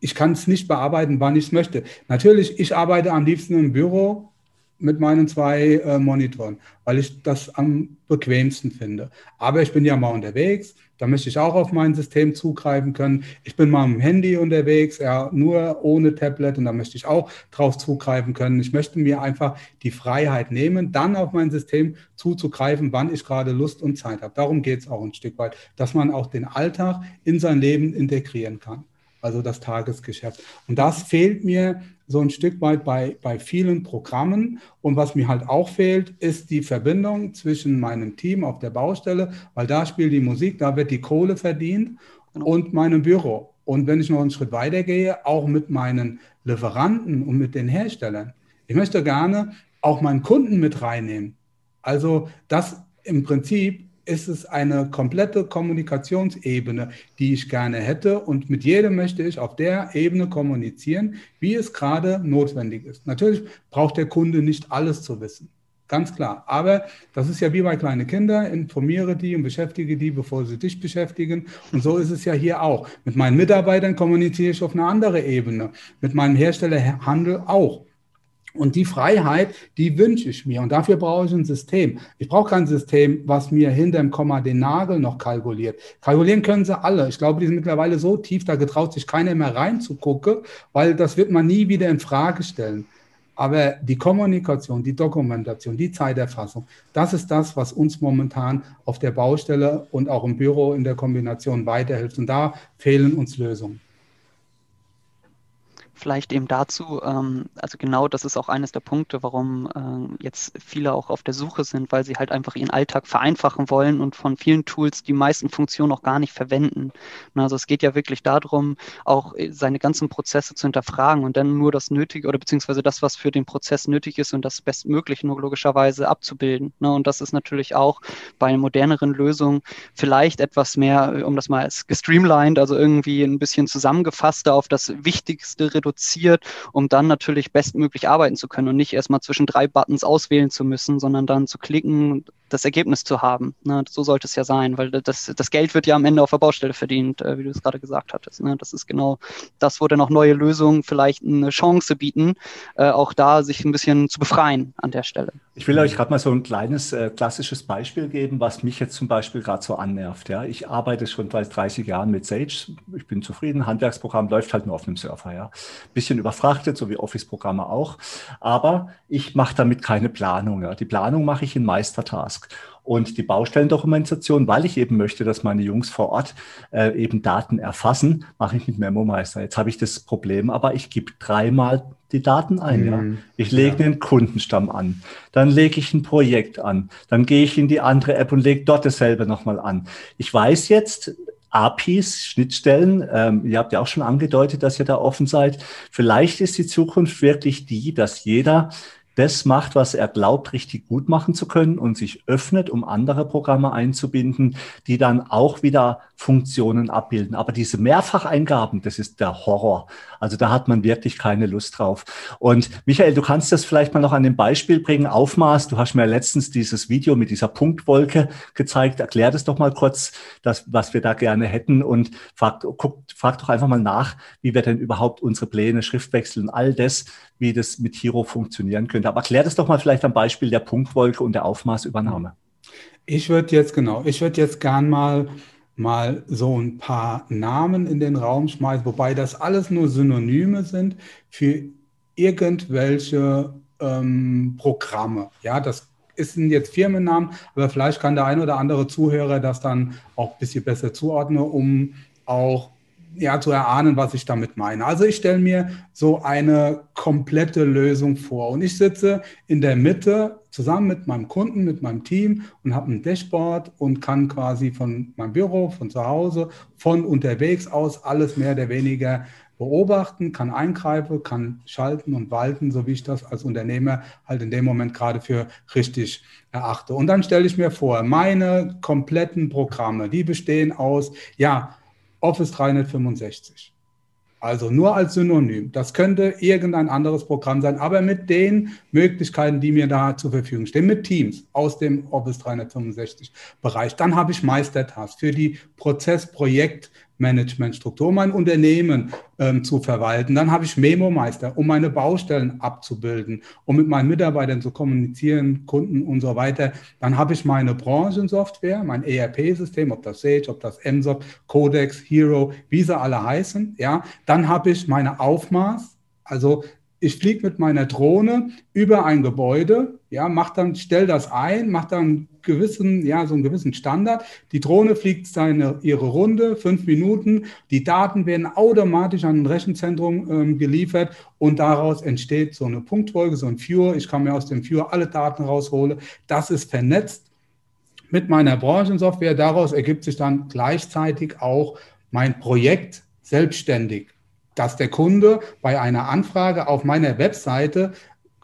ich kann es nicht bearbeiten, wann ich es möchte. Natürlich, ich arbeite am liebsten im Büro mit meinen zwei äh, Monitoren, weil ich das am bequemsten finde. Aber ich bin ja mal unterwegs, da möchte ich auch auf mein System zugreifen können. Ich bin mal am Handy unterwegs, ja, nur ohne Tablet und da möchte ich auch drauf zugreifen können. Ich möchte mir einfach die Freiheit nehmen, dann auf mein System zuzugreifen, wann ich gerade Lust und Zeit habe. Darum geht es auch ein Stück weit, dass man auch den Alltag in sein Leben integrieren kann also das Tagesgeschäft. Und das fehlt mir so ein Stück weit bei, bei vielen Programmen. Und was mir halt auch fehlt, ist die Verbindung zwischen meinem Team auf der Baustelle, weil da spielt die Musik, da wird die Kohle verdient genau. und meinem Büro. Und wenn ich noch einen Schritt weiter gehe, auch mit meinen Lieferanten und mit den Herstellern. Ich möchte gerne auch meinen Kunden mit reinnehmen. Also das im Prinzip ist es eine komplette Kommunikationsebene, die ich gerne hätte. Und mit jedem möchte ich auf der Ebene kommunizieren, wie es gerade notwendig ist. Natürlich braucht der Kunde nicht alles zu wissen. Ganz klar. Aber das ist ja wie bei kleinen Kindern. Informiere die und beschäftige die, bevor sie dich beschäftigen. Und so ist es ja hier auch. Mit meinen Mitarbeitern kommuniziere ich auf eine andere Ebene. Mit meinem Herstellerhandel auch. Und die Freiheit, die wünsche ich mir. Und dafür brauche ich ein System. Ich brauche kein System, was mir hinter dem Komma den Nagel noch kalkuliert. Kalkulieren können sie alle. Ich glaube, die sind mittlerweile so tief, da getraut sich keiner mehr reinzugucken, weil das wird man nie wieder in Frage stellen. Aber die Kommunikation, die Dokumentation, die Zeiterfassung, das ist das, was uns momentan auf der Baustelle und auch im Büro in der Kombination weiterhilft. Und da fehlen uns Lösungen. Vielleicht eben dazu, ähm, also genau das ist auch eines der Punkte, warum äh, jetzt viele auch auf der Suche sind, weil sie halt einfach ihren Alltag vereinfachen wollen und von vielen Tools die meisten Funktionen auch gar nicht verwenden. Also es geht ja wirklich darum, auch äh, seine ganzen Prozesse zu hinterfragen und dann nur das Nötige oder beziehungsweise das, was für den Prozess nötig ist und das bestmöglich nur logischerweise abzubilden. Und das ist natürlich auch bei moderneren Lösungen vielleicht etwas mehr, um das mal als gestreamlined, also irgendwie ein bisschen zusammengefasster auf das Wichtigste reduziert, um dann natürlich bestmöglich arbeiten zu können und nicht erstmal zwischen drei Buttons auswählen zu müssen, sondern dann zu klicken, das Ergebnis zu haben. Ne? So sollte es ja sein, weil das, das Geld wird ja am Ende auf der Baustelle verdient, äh, wie du es gerade gesagt hattest. Ne? Das ist genau das, wo dann auch neue Lösungen vielleicht eine Chance bieten, äh, auch da sich ein bisschen zu befreien an der Stelle. Ich will euch gerade mal so ein kleines äh, klassisches Beispiel geben, was mich jetzt zum Beispiel gerade so annervt. Ja? Ich arbeite schon seit 30 Jahren mit Sage. Ich bin zufrieden. Handwerksprogramm läuft halt nur auf einem Surfer. Ja? Bisschen überfrachtet, so wie Office-Programme auch. Aber ich mache damit keine Planung. Ja? Die Planung mache ich in Meistertask. Und die Baustellendokumentation, weil ich eben möchte, dass meine Jungs vor Ort äh, eben Daten erfassen, mache ich mit Memo Meister. Jetzt habe ich das Problem, aber ich gebe dreimal die Daten ein. Mhm. Ja. Ich lege ja. einen Kundenstamm an, dann lege ich ein Projekt an, dann gehe ich in die andere App und lege dort dasselbe nochmal an. Ich weiß jetzt, APIs, Schnittstellen. Ähm, ihr habt ja auch schon angedeutet, dass ihr da offen seid. Vielleicht ist die Zukunft wirklich die, dass jeder das macht, was er glaubt, richtig gut machen zu können und sich öffnet, um andere Programme einzubinden, die dann auch wieder Funktionen abbilden. Aber diese Mehrfacheingaben, das ist der Horror. Also da hat man wirklich keine Lust drauf. Und Michael, du kannst das vielleicht mal noch an dem Beispiel bringen. Aufmaß, du hast mir letztens dieses Video mit dieser Punktwolke gezeigt. Erklär das doch mal kurz, das, was wir da gerne hätten und frag, guck, frag doch einfach mal nach, wie wir denn überhaupt unsere Pläne, Schriftwechsel und all das, wie das mit Hero funktionieren könnte. Aber erklär das doch mal vielleicht am Beispiel der Punktwolke und der Aufmaßübernahme. Ich würde jetzt, genau, ich würde jetzt gern mal mal so ein paar Namen in den Raum schmeißen, wobei das alles nur Synonyme sind für irgendwelche ähm, Programme. Ja, das ist jetzt Firmennamen, aber vielleicht kann der ein oder andere Zuhörer das dann auch ein bisschen besser zuordnen, um auch ja, zu erahnen, was ich damit meine. Also ich stelle mir so eine komplette Lösung vor und ich sitze in der Mitte zusammen mit meinem Kunden, mit meinem Team und habe ein Dashboard und kann quasi von meinem Büro, von zu Hause, von unterwegs aus alles mehr oder weniger beobachten, kann eingreifen, kann schalten und walten, so wie ich das als Unternehmer halt in dem Moment gerade für richtig erachte. Und dann stelle ich mir vor, meine kompletten Programme, die bestehen aus, ja, Office 365. Also nur als Synonym. Das könnte irgendein anderes Programm sein, aber mit den Möglichkeiten, die mir da zur Verfügung stehen, mit Teams aus dem Office 365 Bereich. Dann habe ich Meistertask für die Prozess-Projekt- Managementstruktur, um mein Unternehmen ähm, zu verwalten. Dann habe ich Memo-Meister, um meine Baustellen abzubilden, um mit meinen Mitarbeitern zu kommunizieren, Kunden und so weiter. Dann habe ich meine Branchensoftware, mein ERP-System, ob das Sage, ob das MSOP, Codex, Hero, wie sie alle heißen. Ja, dann habe ich meine Aufmaß, also ich fliege mit meiner Drohne über ein Gebäude, ja, mach dann, stell das ein, mach dann gewissen, ja, so einen gewissen Standard. Die Drohne fliegt seine, ihre Runde, fünf Minuten. Die Daten werden automatisch an ein Rechenzentrum ähm, geliefert und daraus entsteht so eine Punktfolge, so ein Viewer. Ich kann mir aus dem Viewer alle Daten rausholen. Das ist vernetzt mit meiner Branchensoftware. Daraus ergibt sich dann gleichzeitig auch mein Projekt selbstständig dass der Kunde bei einer Anfrage auf meiner Webseite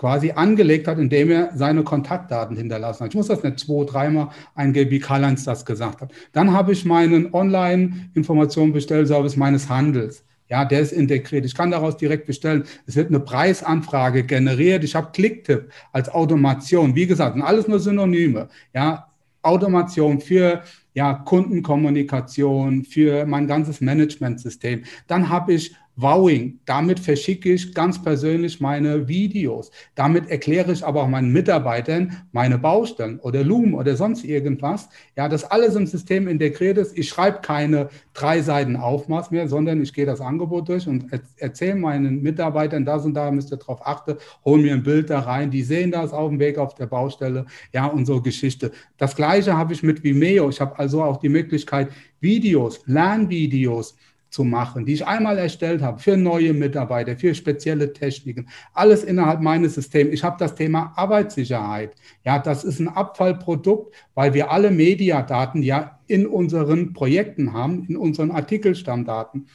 quasi angelegt hat, indem er seine Kontaktdaten hinterlassen hat. Ich muss das nicht zwei, dreimal eingeben, wie Karl-Heinz das gesagt hat. Dann habe ich meinen Online-Informationen-Bestellservice meines Handels. Ja, der ist integriert. Ich kann daraus direkt bestellen. Es wird eine Preisanfrage generiert. Ich habe Clicktip als Automation. Wie gesagt, sind alles nur Synonyme. Ja, Automation für ja, Kundenkommunikation, für mein ganzes Managementsystem. Dann habe ich Wowing. Damit verschicke ich ganz persönlich meine Videos. Damit erkläre ich aber auch meinen Mitarbeitern meine Baustellen oder Loom oder sonst irgendwas. Ja, dass alles im System integriert ist. Ich schreibe keine drei Seiten Aufmaß mehr, sondern ich gehe das Angebot durch und erzähle meinen Mitarbeitern, das und da müsst ihr darauf achten, hol mir ein Bild da rein. Die sehen das auf dem Weg auf der Baustelle. Ja, und so Geschichte. Das Gleiche habe ich mit Vimeo. Ich habe also auch die Möglichkeit, Videos, Lernvideos, zu machen, die ich einmal erstellt habe für neue Mitarbeiter, für spezielle Techniken, alles innerhalb meines Systems. Ich habe das Thema Arbeitssicherheit. Ja, das ist ein Abfallprodukt, weil wir alle Mediadaten ja in unseren Projekten haben, in unseren Artikelstammdaten.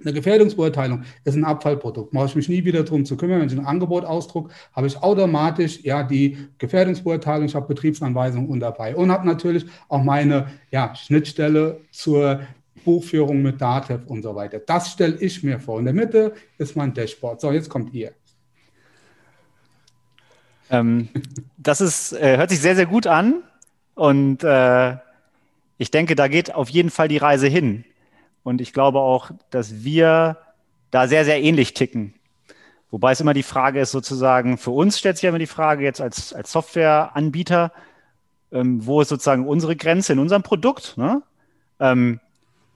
Eine Gefährdungsbeurteilung ist ein Abfallprodukt. Mache ich mich nie wieder darum zu kümmern. Wenn ich ein Angebot ausdrucke, habe ich automatisch ja die Gefährdungsbeurteilung, ich habe Betriebsanweisungen und dabei und habe natürlich auch meine ja, Schnittstelle zur Buchführung mit Datev und so weiter. Das stelle ich mir vor. In der Mitte ist mein Dashboard. So, jetzt kommt ihr. Ähm, das ist, äh, hört sich sehr, sehr gut an. Und äh, ich denke, da geht auf jeden Fall die Reise hin. Und ich glaube auch, dass wir da sehr, sehr ähnlich ticken. Wobei es immer die Frage ist, sozusagen, für uns stellt sich immer die Frage jetzt als, als Softwareanbieter, ähm, wo ist sozusagen unsere Grenze in unserem Produkt? Ne? Ähm,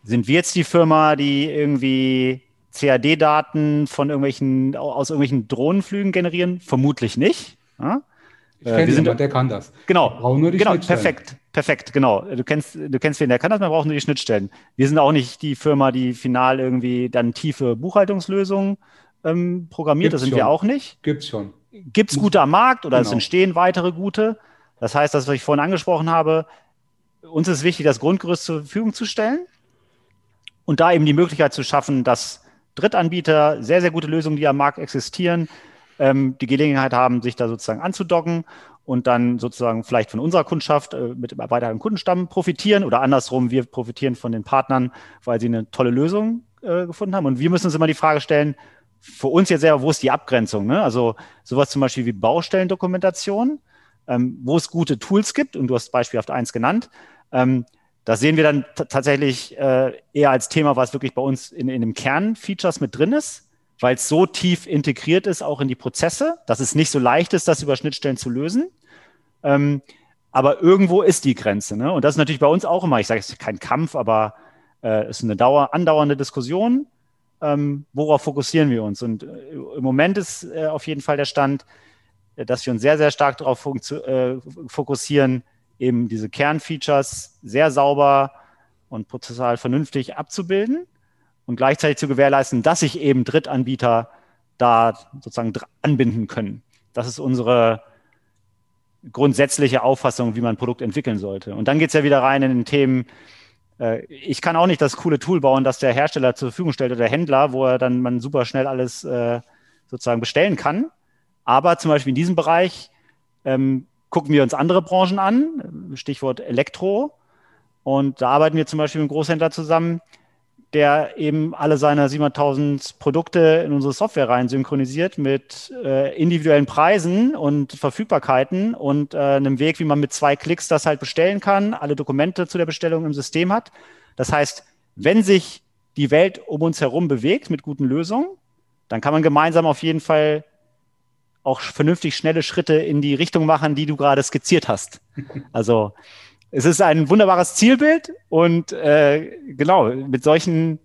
sind wir jetzt die Firma, die irgendwie CAD-Daten von irgendwelchen, aus irgendwelchen Drohnenflügen generieren? Vermutlich nicht. Ja? Ich kenne äh, jemanden, der kann das. Genau. Brauchen nur die genau, perfekt. Perfekt, genau. Du kennst, du kennst wen, der kann das, man braucht nur die Schnittstellen. Wir sind auch nicht die Firma, die final irgendwie dann tiefe Buchhaltungslösungen ähm, programmiert. Gibt's das sind schon. wir auch nicht. Gibt's schon. Gibt's gute am Markt oder genau. es entstehen weitere gute? Das heißt, das, was ich vorhin angesprochen habe, uns ist wichtig, das Grundgerüst zur Verfügung zu stellen und da eben die Möglichkeit zu schaffen, dass Drittanbieter sehr, sehr gute Lösungen, die am Markt existieren, ähm, die Gelegenheit haben, sich da sozusagen anzudocken und dann sozusagen vielleicht von unserer Kundschaft äh, mit weiteren Kundenstamm profitieren oder andersrum, wir profitieren von den Partnern, weil sie eine tolle Lösung äh, gefunden haben. Und wir müssen uns immer die Frage stellen, für uns jetzt selber, wo ist die Abgrenzung? Ne? Also sowas zum Beispiel wie Baustellendokumentation, ähm, wo es gute Tools gibt, und du hast beispielhaft eins genannt, ähm, das sehen wir dann tatsächlich äh, eher als Thema, was wirklich bei uns in, in dem Kernfeatures mit drin ist weil es so tief integriert ist, auch in die Prozesse, dass es nicht so leicht ist, das über Schnittstellen zu lösen. Ähm, aber irgendwo ist die Grenze. Ne? Und das ist natürlich bei uns auch immer, ich sage, es kein Kampf, aber äh, es ist eine Dauer, andauernde Diskussion. Ähm, worauf fokussieren wir uns? Und äh, im Moment ist äh, auf jeden Fall der Stand, äh, dass wir uns sehr, sehr stark darauf äh, fokussieren, eben diese Kernfeatures sehr sauber und prozessual vernünftig abzubilden und gleichzeitig zu gewährleisten, dass sich eben Drittanbieter da sozusagen anbinden können. Das ist unsere grundsätzliche Auffassung, wie man ein Produkt entwickeln sollte. Und dann geht es ja wieder rein in den Themen, äh, ich kann auch nicht das coole Tool bauen, das der Hersteller zur Verfügung stellt oder der Händler, wo er dann man super schnell alles äh, sozusagen bestellen kann. Aber zum Beispiel in diesem Bereich ähm, gucken wir uns andere Branchen an, Stichwort Elektro. Und da arbeiten wir zum Beispiel mit einem Großhändler zusammen, der eben alle seine 700.000 Produkte in unsere Software rein synchronisiert mit äh, individuellen Preisen und Verfügbarkeiten und äh, einem Weg, wie man mit zwei Klicks das halt bestellen kann, alle Dokumente zu der Bestellung im System hat. Das heißt, wenn sich die Welt um uns herum bewegt mit guten Lösungen, dann kann man gemeinsam auf jeden Fall auch vernünftig schnelle Schritte in die Richtung machen, die du gerade skizziert hast. Also es ist ein wunderbares Zielbild und äh, genau, mit solchen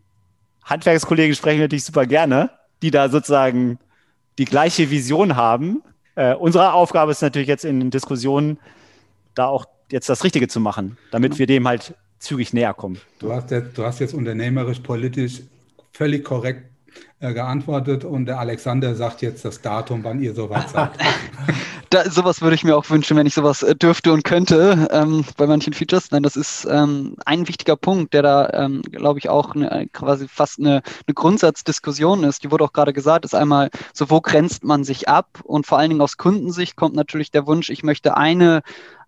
Handwerkskollegen sprechen wir natürlich super gerne, die da sozusagen die gleiche Vision haben. Äh, unsere Aufgabe ist natürlich jetzt in den Diskussionen da auch jetzt das Richtige zu machen, damit wir dem halt zügig näher kommen. Du hast jetzt, du hast jetzt unternehmerisch, politisch völlig korrekt äh, geantwortet und der Alexander sagt jetzt das Datum, wann ihr soweit seid. da, sowas würde ich mir auch wünschen, wenn ich sowas äh, dürfte und könnte ähm, bei manchen Features. Nein, das ist ähm, ein wichtiger Punkt, der da, ähm, glaube ich, auch eine, quasi fast eine, eine Grundsatzdiskussion ist. Die wurde auch gerade gesagt, ist einmal so, wo grenzt man sich ab? Und vor allen Dingen aus Kundensicht kommt natürlich der Wunsch, ich möchte eine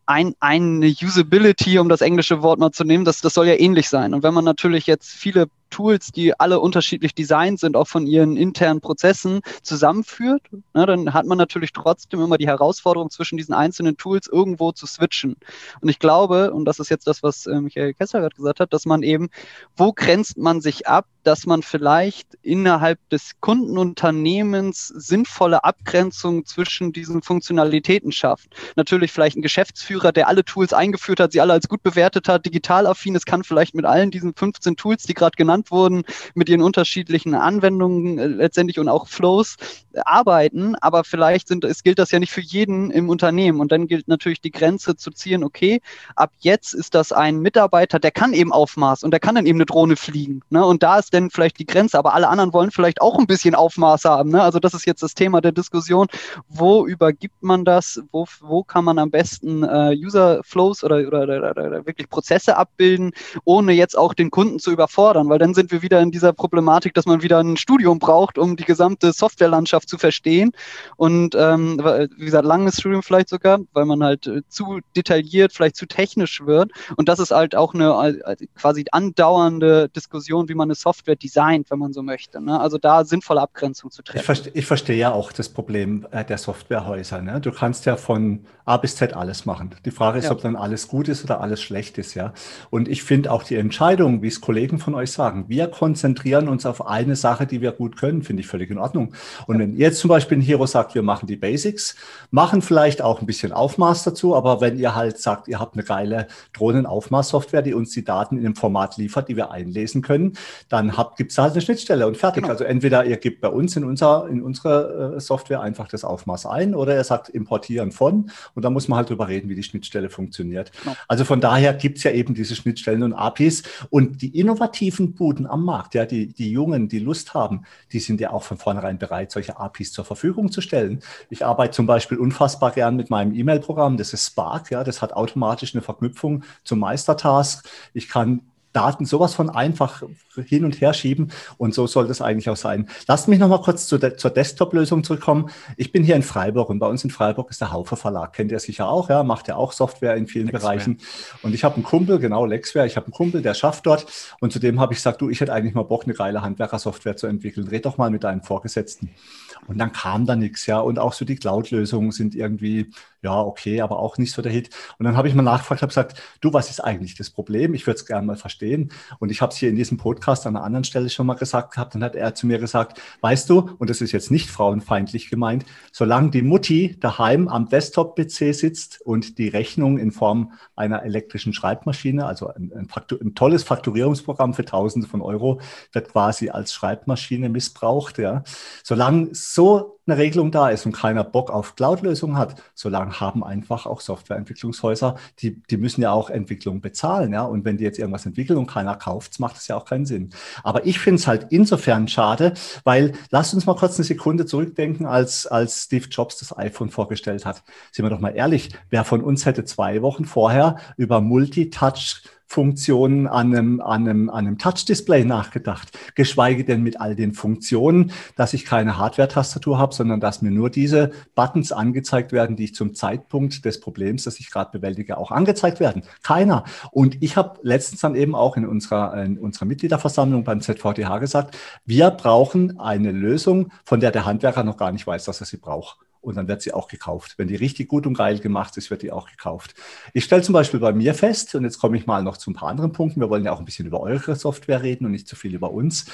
ein, eine Usability, um das englische Wort mal zu nehmen, das, das soll ja ähnlich sein. Und wenn man natürlich jetzt viele Tools, die alle unterschiedlich designt sind, auch von ihren internen Prozessen zusammenführt, ne, dann hat man natürlich trotzdem immer die Herausforderung zwischen diesen einzelnen Tools irgendwo zu switchen. Und ich glaube, und das ist jetzt das, was äh, Michael Kessler gerade gesagt hat, dass man eben, wo grenzt man sich ab, dass man vielleicht innerhalb des Kundenunternehmens sinnvolle Abgrenzung zwischen diesen Funktionalitäten schafft. Natürlich vielleicht ein Geschäftsführer, der alle Tools eingeführt hat, sie alle als gut bewertet hat, digital affin ist, kann vielleicht mit allen diesen 15 Tools, die gerade genannt genannt wurden, mit ihren unterschiedlichen Anwendungen äh, letztendlich und auch Flows äh, arbeiten, aber vielleicht sind, es gilt das ja nicht für jeden im Unternehmen und dann gilt natürlich die Grenze zu ziehen, okay, ab jetzt ist das ein Mitarbeiter, der kann eben Aufmaß und der kann dann eben eine Drohne fliegen. Ne? Und da ist dann vielleicht die Grenze, aber alle anderen wollen vielleicht auch ein bisschen Aufmaß haben. Ne? Also das ist jetzt das Thema der Diskussion. Wo übergibt man das? Wo, wo kann man am besten äh, User Flows oder, oder, oder, oder wirklich Prozesse abbilden, ohne jetzt auch den Kunden zu überfordern? Weil dann sind wir wieder in dieser Problematik, dass man wieder ein Studium braucht, um die gesamte Softwarelandschaft zu verstehen. Und ähm, wie gesagt, langes Studium vielleicht sogar, weil man halt äh, zu detailliert, vielleicht zu technisch wird. Und das ist halt auch eine äh, quasi andauernde Diskussion, wie man eine Software designt, wenn man so möchte. Ne? Also da sinnvolle Abgrenzung zu treffen. Ich, verste, ich verstehe ja auch das Problem äh, der Softwarehäuser. Ne? Du kannst ja von A bis Z alles machen. Die Frage ist, ja. ob dann alles gut ist oder alles schlecht ist. Ja? Und ich finde auch die Entscheidung, wie es Kollegen von euch sagen, wir konzentrieren uns auf eine Sache, die wir gut können, finde ich völlig in Ordnung. Und ja. wenn ihr jetzt zum Beispiel ein Hero sagt, wir machen die Basics, machen vielleicht auch ein bisschen Aufmaß dazu, aber wenn ihr halt sagt, ihr habt eine geile Drohnenaufmaßsoftware, die uns die Daten in einem Format liefert, die wir einlesen können, dann gibt es halt eine Schnittstelle und fertig. Genau. Also entweder ihr gebt bei uns in, unser, in unsere äh, Software einfach das Aufmaß ein oder er sagt importieren von und da muss man halt drüber reden, wie die Schnittstelle funktioniert. Genau. Also von daher gibt es ja eben diese Schnittstellen und APIs und die innovativen Buden am Markt, ja, die, die Jungen, die Lust haben, die sind ja auch von vornherein bereit, solche APIs zur Verfügung zu stellen. Ich arbeite zum Beispiel unfassbar gern mit meinem E-Mail-Programm, das ist Spark, ja, das hat automatisch eine Verknüpfung zum Meistertask. Ich kann Daten sowas von einfach hin und her schieben und so soll das eigentlich auch sein. Lasst mich noch mal kurz zu de zur Desktop-Lösung zurückkommen. Ich bin hier in Freiburg und bei uns in Freiburg ist der Haufe Verlag. Kennt ihr sicher auch, ja, macht ja auch Software in vielen Lexware. Bereichen. Und ich habe einen Kumpel, genau, Lexware, ich habe einen Kumpel, der schafft dort und zudem habe ich gesagt, du, ich hätte eigentlich mal Bock, eine geile Handwerker-Software zu entwickeln. Red doch mal mit deinem Vorgesetzten. Und dann kam da nichts, ja. Und auch so die Cloud-Lösungen sind irgendwie, ja, okay, aber auch nicht so der Hit. Und dann habe ich mal nachgefragt, habe gesagt, du, was ist eigentlich das Problem? Ich würde es gerne mal verstehen. Und ich habe es hier in diesem Podcast an einer anderen Stelle schon mal gesagt gehabt. Dann hat er zu mir gesagt, weißt du, und das ist jetzt nicht frauenfeindlich gemeint, solange die Mutti daheim am Desktop-PC sitzt und die Rechnung in Form einer elektrischen Schreibmaschine, also ein, ein, ein tolles Fakturierungsprogramm für Tausende von Euro, wird quasi als Schreibmaschine missbraucht, ja. Solange so eine Regelung da ist und keiner Bock auf Cloud-Lösungen hat, solange haben einfach auch Softwareentwicklungshäuser, die, die müssen ja auch Entwicklung bezahlen. Ja? Und wenn die jetzt irgendwas entwickeln und keiner kauft, macht das ja auch keinen Sinn. Aber ich finde es halt insofern schade, weil lasst uns mal kurz eine Sekunde zurückdenken, als, als Steve Jobs das iPhone vorgestellt hat. Sind wir doch mal ehrlich, wer von uns hätte zwei Wochen vorher über Multitouch Funktionen an einem, an einem, an einem Touch-Display nachgedacht, geschweige denn mit all den Funktionen, dass ich keine Hardware-Tastatur habe, sondern dass mir nur diese Buttons angezeigt werden, die ich zum Zeitpunkt des Problems, das ich gerade bewältige, auch angezeigt werden. Keiner. Und ich habe letztens dann eben auch in unserer, in unserer Mitgliederversammlung beim ZVTH gesagt, wir brauchen eine Lösung, von der der Handwerker noch gar nicht weiß, dass er sie braucht und dann wird sie auch gekauft. Wenn die richtig gut und geil gemacht ist, wird die auch gekauft. Ich stelle zum Beispiel bei mir fest, und jetzt komme ich mal noch zu ein paar anderen Punkten, wir wollen ja auch ein bisschen über eure Software reden und nicht zu viel über uns.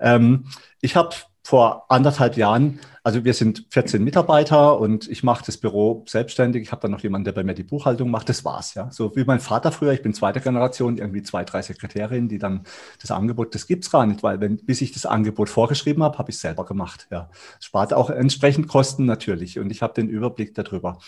Ähm, ich habe vor anderthalb Jahren also wir sind 14 Mitarbeiter und ich mache das Büro selbstständig. Ich habe dann noch jemanden, der bei mir die Buchhaltung macht. Das war's, ja. So wie mein Vater früher. Ich bin zweite Generation, irgendwie zwei, drei Sekretärinnen, die dann das Angebot, das gibt's gar nicht, weil wenn, bis ich das Angebot vorgeschrieben habe, habe ich selber gemacht. Ja, spart auch entsprechend Kosten natürlich und ich habe den Überblick darüber.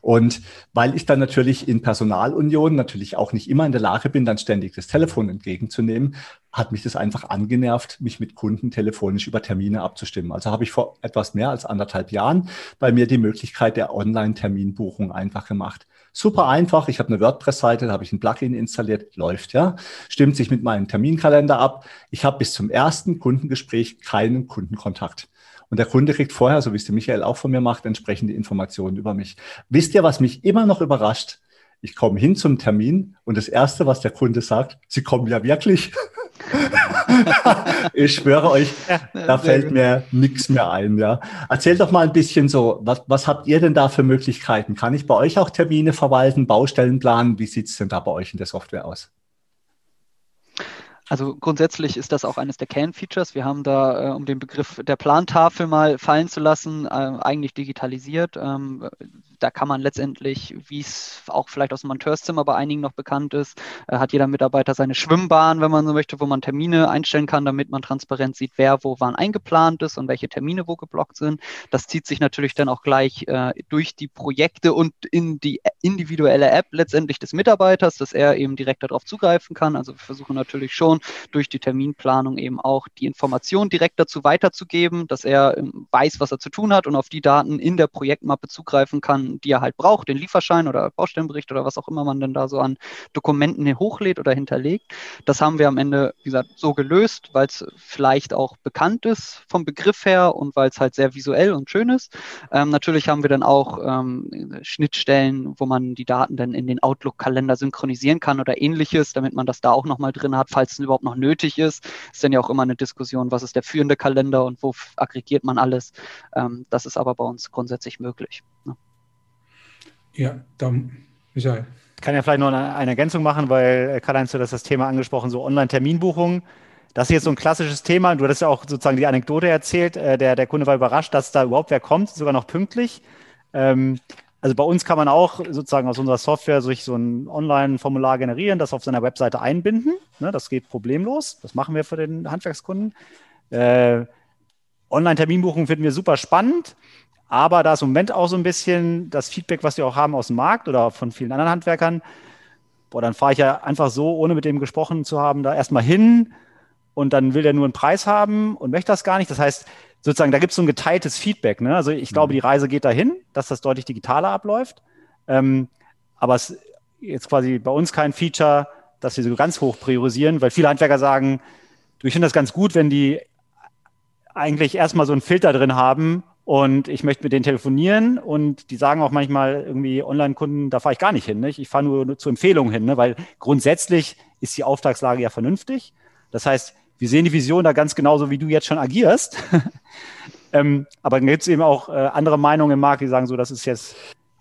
Und weil ich dann natürlich in Personalunion natürlich auch nicht immer in der Lage bin, dann ständig das Telefon entgegenzunehmen, hat mich das einfach angenervt, mich mit Kunden telefonisch über Termine abzustimmen. Also habe ich vor etwas mehr als anderthalb Jahren bei mir die Möglichkeit der Online-Terminbuchung einfach gemacht. Super einfach. Ich habe eine WordPress-Seite, da habe ich ein Plugin installiert, läuft ja, stimmt sich mit meinem Terminkalender ab. Ich habe bis zum ersten Kundengespräch keinen Kundenkontakt. Und der Kunde kriegt vorher, so wie es der Michael auch von mir macht, entsprechende Informationen über mich. Wisst ihr, was mich immer noch überrascht? Ich komme hin zum Termin und das Erste, was der Kunde sagt, Sie kommen ja wirklich. ich schwöre euch, da fällt mir nichts mehr ein. Ja. Erzählt doch mal ein bisschen so, was, was habt ihr denn da für Möglichkeiten? Kann ich bei euch auch Termine verwalten, Baustellen planen? Wie sieht es denn da bei euch in der Software aus? Also grundsätzlich ist das auch eines der Kernfeatures. Wir haben da, äh, um den Begriff der Plantafel mal fallen zu lassen, äh, eigentlich digitalisiert. Ähm, da kann man letztendlich, wie es auch vielleicht aus dem Monteurszimmer bei einigen noch bekannt ist, äh, hat jeder Mitarbeiter seine Schwimmbahn, wenn man so möchte, wo man Termine einstellen kann, damit man transparent sieht, wer wo wann eingeplant ist und welche Termine wo geblockt sind. Das zieht sich natürlich dann auch gleich äh, durch die Projekte und in die individuelle App letztendlich des Mitarbeiters, dass er eben direkt darauf zugreifen kann. Also wir versuchen natürlich schon durch die Terminplanung eben auch die Information direkt dazu weiterzugeben, dass er ähm, weiß, was er zu tun hat und auf die Daten in der Projektmappe zugreifen kann, die er halt braucht, den Lieferschein oder Baustellenbericht oder was auch immer man denn da so an Dokumenten hochlädt oder hinterlegt. Das haben wir am Ende, wie gesagt, so gelöst, weil es vielleicht auch bekannt ist vom Begriff her und weil es halt sehr visuell und schön ist. Ähm, natürlich haben wir dann auch ähm, Schnittstellen, wo man die Daten dann in den Outlook-Kalender synchronisieren kann oder ähnliches, damit man das da auch nochmal drin hat, falls es überhaupt noch nötig ist. Ist dann ja auch immer eine Diskussion, was ist der führende Kalender und wo aggregiert man alles. Ähm, das ist aber bei uns grundsätzlich möglich. Ne? Ja, dann, Michael. Ich kann ja vielleicht noch eine, Ergänzung machen, weil äh, Karl-Heinz, du hast das Thema angesprochen, so Online-Terminbuchung. Das ist jetzt so ein klassisches Thema. Du hattest ja auch sozusagen die Anekdote erzählt. Äh, der, der Kunde war überrascht, dass da überhaupt wer kommt, sogar noch pünktlich. Ähm, also bei uns kann man auch sozusagen aus unserer Software sich so ein Online-Formular generieren, das auf seiner Webseite einbinden. Ne, das geht problemlos. Das machen wir für den Handwerkskunden. Äh, Online-Terminbuchung finden wir super spannend. Aber da ist im Moment auch so ein bisschen das Feedback, was wir auch haben aus dem Markt oder von vielen anderen Handwerkern. Boah, dann fahre ich ja einfach so, ohne mit dem gesprochen zu haben, da erstmal hin und dann will der nur einen Preis haben und möchte das gar nicht. Das heißt, sozusagen, da gibt es so ein geteiltes Feedback. Ne? Also ich glaube, mhm. die Reise geht dahin, dass das deutlich digitaler abläuft. Ähm, aber es ist jetzt quasi bei uns kein Feature, dass wir so ganz hoch priorisieren, weil viele Handwerker sagen, du, ich finde das ganz gut, wenn die eigentlich erstmal so einen Filter drin haben und ich möchte mit denen telefonieren und die sagen auch manchmal irgendwie Online-Kunden, da fahre ich gar nicht hin. Nicht? Ich fahre nur, nur zur Empfehlung hin, ne? weil grundsätzlich ist die Auftragslage ja vernünftig. Das heißt, wir sehen die Vision da ganz genauso, wie du jetzt schon agierst. ähm, aber dann gibt es eben auch äh, andere Meinungen im Markt, die sagen so, das ist jetzt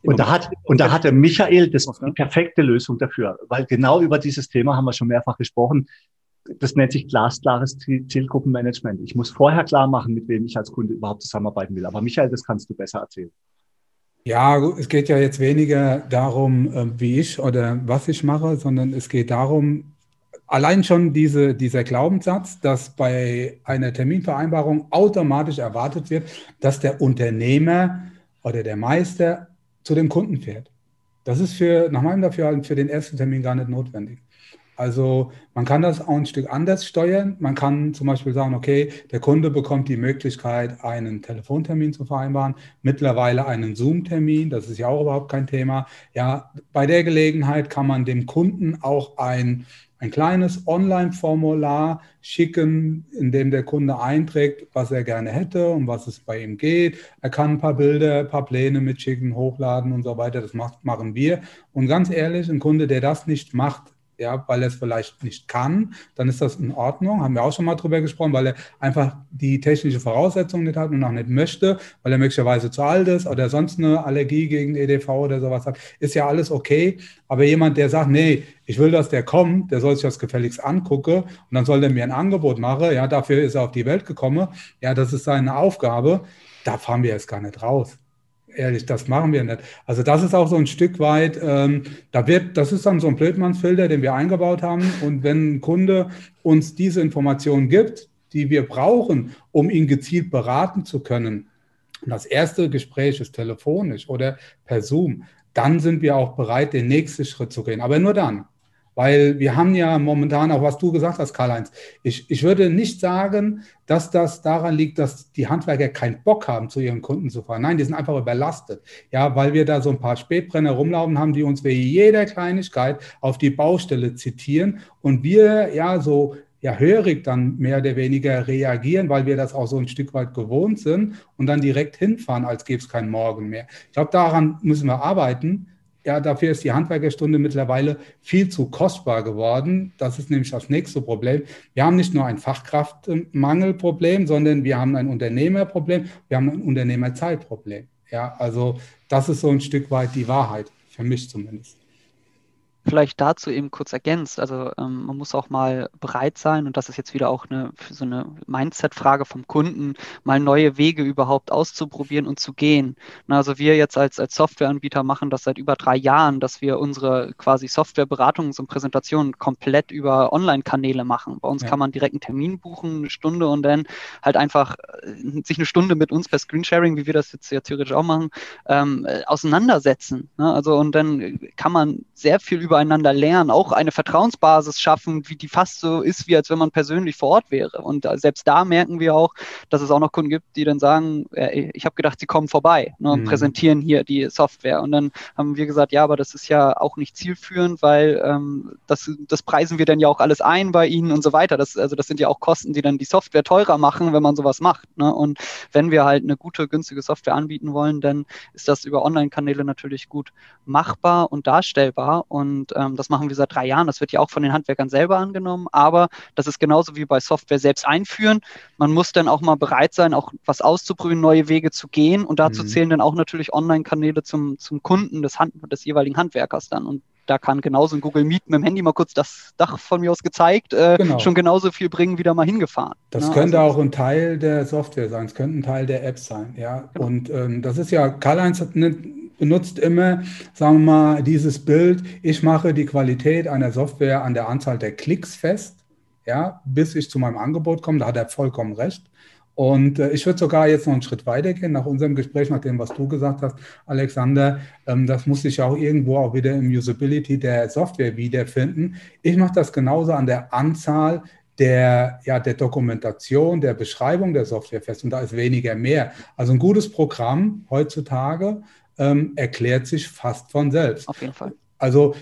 und da hat, und da hatte Michael das die perfekte Lösung dafür, weil genau über dieses Thema haben wir schon mehrfach gesprochen das nennt sich glasklares Zielgruppenmanagement. Ich muss vorher klar machen, mit wem ich als Kunde überhaupt zusammenarbeiten will. Aber Michael, das kannst du besser erzählen. Ja, es geht ja jetzt weniger darum, äh, wie ich oder was ich mache, sondern es geht darum, allein schon diese, dieser Glaubenssatz, dass bei einer Terminvereinbarung automatisch erwartet wird, dass der Unternehmer oder der Meister zu dem Kunden fährt. Das ist für, nach meinem Dafürhalten für den ersten Termin gar nicht notwendig. Also man kann das auch ein Stück anders steuern. Man kann zum Beispiel sagen, okay, der Kunde bekommt die Möglichkeit, einen Telefontermin zu vereinbaren, mittlerweile einen Zoom-Termin, das ist ja auch überhaupt kein Thema. Ja, bei der Gelegenheit kann man dem Kunden auch ein, ein kleines Online-Formular schicken, in dem der Kunde einträgt, was er gerne hätte, und was es bei ihm geht. Er kann ein paar Bilder, ein paar Pläne mitschicken, hochladen und so weiter. Das macht, machen wir. Und ganz ehrlich, ein Kunde, der das nicht macht, ja, weil er es vielleicht nicht kann, dann ist das in Ordnung. Haben wir auch schon mal drüber gesprochen, weil er einfach die technische Voraussetzung nicht hat und auch nicht möchte, weil er möglicherweise zu alt ist oder sonst eine Allergie gegen EDV oder sowas hat, ist ja alles okay. Aber jemand, der sagt, nee, ich will, dass der kommt, der soll sich das gefälligst angucken und dann soll der mir ein Angebot machen. Ja, dafür ist er auf die Welt gekommen. Ja, das ist seine Aufgabe. Da fahren wir jetzt gar nicht raus ehrlich, das machen wir nicht. Also das ist auch so ein Stück weit, ähm, da wird, das ist dann so ein Blödmannsfilter, den wir eingebaut haben. Und wenn ein Kunde uns diese Informationen gibt, die wir brauchen, um ihn gezielt beraten zu können, und das erste Gespräch ist telefonisch oder per Zoom, dann sind wir auch bereit, den nächsten Schritt zu gehen. Aber nur dann. Weil wir haben ja momentan auch, was du gesagt hast, Karl-Heinz, ich, ich würde nicht sagen, dass das daran liegt, dass die Handwerker keinen Bock haben, zu ihren Kunden zu fahren. Nein, die sind einfach überlastet. Ja, weil wir da so ein paar Spätbrenner rumlaufen haben, die uns wegen jeder Kleinigkeit auf die Baustelle zitieren und wir ja so ja, hörig dann mehr oder weniger reagieren, weil wir das auch so ein Stück weit gewohnt sind und dann direkt hinfahren, als gäbe es keinen Morgen mehr. Ich glaube, daran müssen wir arbeiten ja, dafür ist die Handwerkerstunde mittlerweile viel zu kostbar geworden. Das ist nämlich das nächste Problem. Wir haben nicht nur ein Fachkraftmangelproblem, sondern wir haben ein Unternehmerproblem, wir haben ein Unternehmerzeitproblem. Ja, also das ist so ein Stück weit die Wahrheit, für mich zumindest. Vielleicht dazu eben kurz ergänzt. Also ähm, man muss auch mal bereit sein, und das ist jetzt wieder auch eine, so eine Mindset-Frage vom Kunden, mal neue Wege überhaupt auszuprobieren und zu gehen. Na, also wir jetzt als, als Softwareanbieter machen das seit über drei Jahren, dass wir unsere quasi Softwareberatungs- und Präsentationen komplett über Online-Kanäle machen. Bei uns ja. kann man direkt einen Termin buchen, eine Stunde und dann halt einfach äh, sich eine Stunde mit uns per Screensharing, wie wir das jetzt ja theoretisch auch machen, ähm, äh, auseinandersetzen. Ne? Also und dann kann man sehr viel übereinander lernen, auch eine Vertrauensbasis schaffen, wie die fast so ist, wie als wenn man persönlich vor Ort wäre. Und äh, selbst da merken wir auch, dass es auch noch Kunden gibt, die dann sagen, äh, ich habe gedacht, sie kommen vorbei ne, und mhm. präsentieren hier die Software. Und dann haben wir gesagt, ja, aber das ist ja auch nicht zielführend, weil ähm, das, das preisen wir dann ja auch alles ein bei Ihnen und so weiter. Das, also das sind ja auch Kosten, die dann die Software teurer machen, wenn man sowas macht. Ne? Und wenn wir halt eine gute, günstige Software anbieten wollen, dann ist das über Online-Kanäle natürlich gut machbar und darstellbar. Und ähm, das machen wir seit drei Jahren. Das wird ja auch von den Handwerkern selber angenommen. Aber das ist genauso wie bei Software selbst einführen. Man muss dann auch mal bereit sein, auch was auszuprobieren, neue Wege zu gehen. Und dazu mhm. zählen dann auch natürlich Online-Kanäle zum, zum Kunden des, Hand des jeweiligen Handwerkers dann. Und da kann genauso ein Google Meet mit dem Handy mal kurz das Dach von mir aus gezeigt, äh, genau. schon genauso viel bringen, wie da mal hingefahren. Das ne? könnte also, auch ein Teil der Software sein, es könnte ein Teil der App sein, ja. Genau. Und ähm, das ist ja, Karl-Heinz ne, benutzt immer, sagen wir mal, dieses Bild, ich mache die Qualität einer Software an der Anzahl der Klicks fest, ja, bis ich zu meinem Angebot komme, da hat er vollkommen recht. Und äh, ich würde sogar jetzt noch einen Schritt weiter gehen, nach unserem Gespräch, nach dem, was du gesagt hast, Alexander, ähm, das muss sich ja auch irgendwo auch wieder im Usability der Software wiederfinden. Ich mache das genauso an der Anzahl der, ja, der Dokumentation, der Beschreibung der Software fest. Und da ist weniger mehr. Also ein gutes Programm heutzutage ähm, erklärt sich fast von selbst. Auf jeden Fall. Also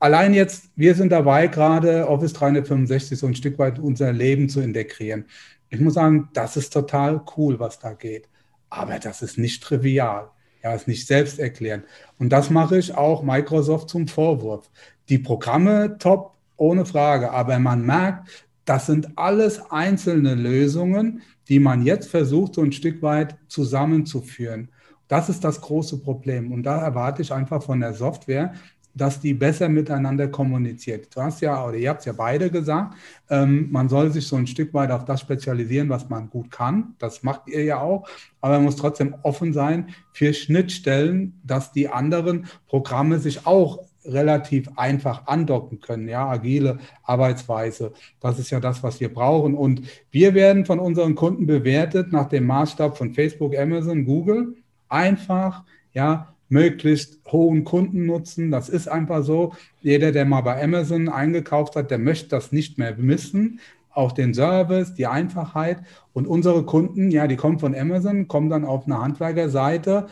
allein jetzt, wir sind dabei, gerade Office 365 so ein Stück weit unser Leben zu integrieren. Ich muss sagen, das ist total cool, was da geht. Aber das ist nicht trivial. Ja, ist nicht selbsterklärend. Und das mache ich auch Microsoft zum Vorwurf. Die Programme top, ohne Frage. Aber man merkt, das sind alles einzelne Lösungen, die man jetzt versucht, so ein Stück weit zusammenzuführen. Das ist das große Problem. Und da erwarte ich einfach von der Software, dass die besser miteinander kommuniziert. Du hast ja, oder ihr habt es ja beide gesagt, ähm, man soll sich so ein Stück weit auf das spezialisieren, was man gut kann. Das macht ihr ja auch. Aber man muss trotzdem offen sein für Schnittstellen, dass die anderen Programme sich auch relativ einfach andocken können. Ja, agile Arbeitsweise. Das ist ja das, was wir brauchen. Und wir werden von unseren Kunden bewertet nach dem Maßstab von Facebook, Amazon, Google. Einfach, ja, möglichst hohen Kundennutzen. Das ist einfach so. Jeder, der mal bei Amazon eingekauft hat, der möchte das nicht mehr missen. Auch den Service, die Einfachheit. Und unsere Kunden, ja, die kommen von Amazon, kommen dann auf eine Handwerkerseite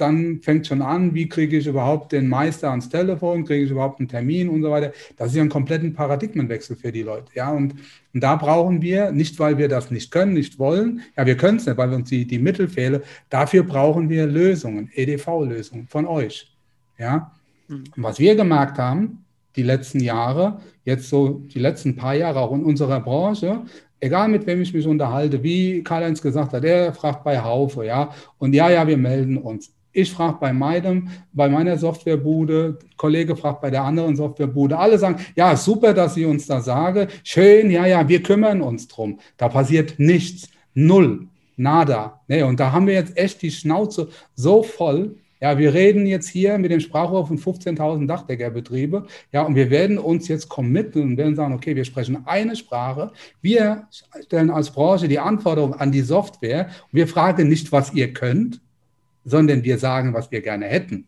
dann fängt schon an, wie kriege ich überhaupt den Meister ans Telefon, kriege ich überhaupt einen Termin und so weiter. Das ist ja ein kompletten Paradigmenwechsel für die Leute. Ja, und, und da brauchen wir, nicht weil wir das nicht können, nicht wollen, ja, wir können es nicht, weil uns die, die Mittel fehlen, dafür brauchen wir Lösungen, EDV-Lösungen von euch. Ja, mhm. und was wir gemerkt haben, die letzten Jahre, jetzt so die letzten paar Jahre auch in unserer Branche, egal mit wem ich mich unterhalte, wie Karl-Heinz gesagt hat, er fragt bei Haufe, ja, und ja, ja, wir melden uns. Ich frage bei meinem, bei meiner Softwarebude, Kollege fragt bei der anderen Softwarebude. Alle sagen, ja, super, dass Sie uns da sagen. Schön, ja, ja, wir kümmern uns drum. Da passiert nichts. Null. Nada. Nee, und da haben wir jetzt echt die Schnauze so voll. Ja, wir reden jetzt hier mit dem Sprachrohr von 15.000 Dachdeckerbetriebe. Ja, und wir werden uns jetzt committen und werden sagen, okay, wir sprechen eine Sprache. Wir stellen als Branche die Anforderungen an die Software. Wir fragen nicht, was ihr könnt, sondern wir sagen, was wir gerne hätten.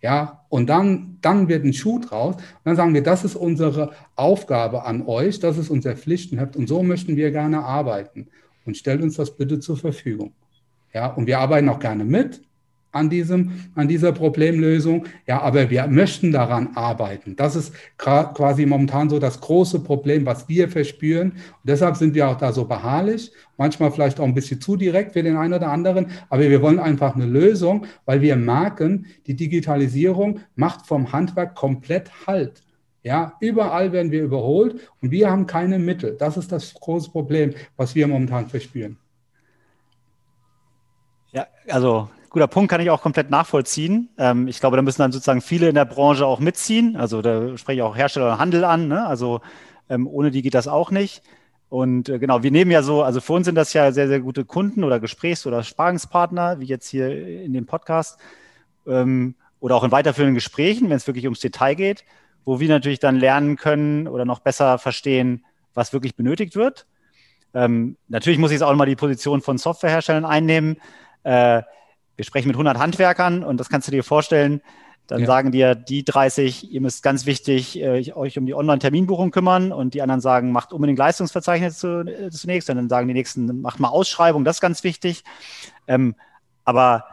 Ja, und dann, dann wird ein Schuh draus. Und dann sagen wir, das ist unsere Aufgabe an euch, das ist unser Pflichtenheft und so möchten wir gerne arbeiten. Und stellt uns das bitte zur Verfügung. Ja, und wir arbeiten auch gerne mit an, diesem, an dieser Problemlösung. Ja, aber wir möchten daran arbeiten. Das ist quasi momentan so das große Problem, was wir verspüren. Und deshalb sind wir auch da so beharrlich, manchmal vielleicht auch ein bisschen zu direkt für den einen oder anderen, aber wir wollen einfach eine Lösung, weil wir merken, die Digitalisierung macht vom Handwerk komplett Halt. Ja, überall werden wir überholt und wir haben keine Mittel. Das ist das große Problem, was wir momentan verspüren. Ja, also guter Punkt, kann ich auch komplett nachvollziehen. Ähm, ich glaube, da müssen dann sozusagen viele in der Branche auch mitziehen. Also da spreche ich auch Hersteller und Handel an. Ne? Also ähm, ohne die geht das auch nicht. Und äh, genau, wir nehmen ja so, also für uns sind das ja sehr, sehr gute Kunden oder Gesprächs- oder Sparingspartner, wie jetzt hier in dem Podcast ähm, oder auch in weiterführenden Gesprächen, wenn es wirklich ums Detail geht, wo wir natürlich dann lernen können oder noch besser verstehen, was wirklich benötigt wird. Ähm, natürlich muss ich jetzt auch mal die Position von Softwareherstellern einnehmen. Äh, wir sprechen mit 100 Handwerkern und das kannst du dir vorstellen, dann ja. sagen dir die 30, ihr müsst ganz wichtig äh, euch um die Online-Terminbuchung kümmern und die anderen sagen, macht unbedingt Leistungsverzeichnis zu, äh, zunächst und dann sagen die nächsten, macht mal Ausschreibung, das ist ganz wichtig. Ähm, aber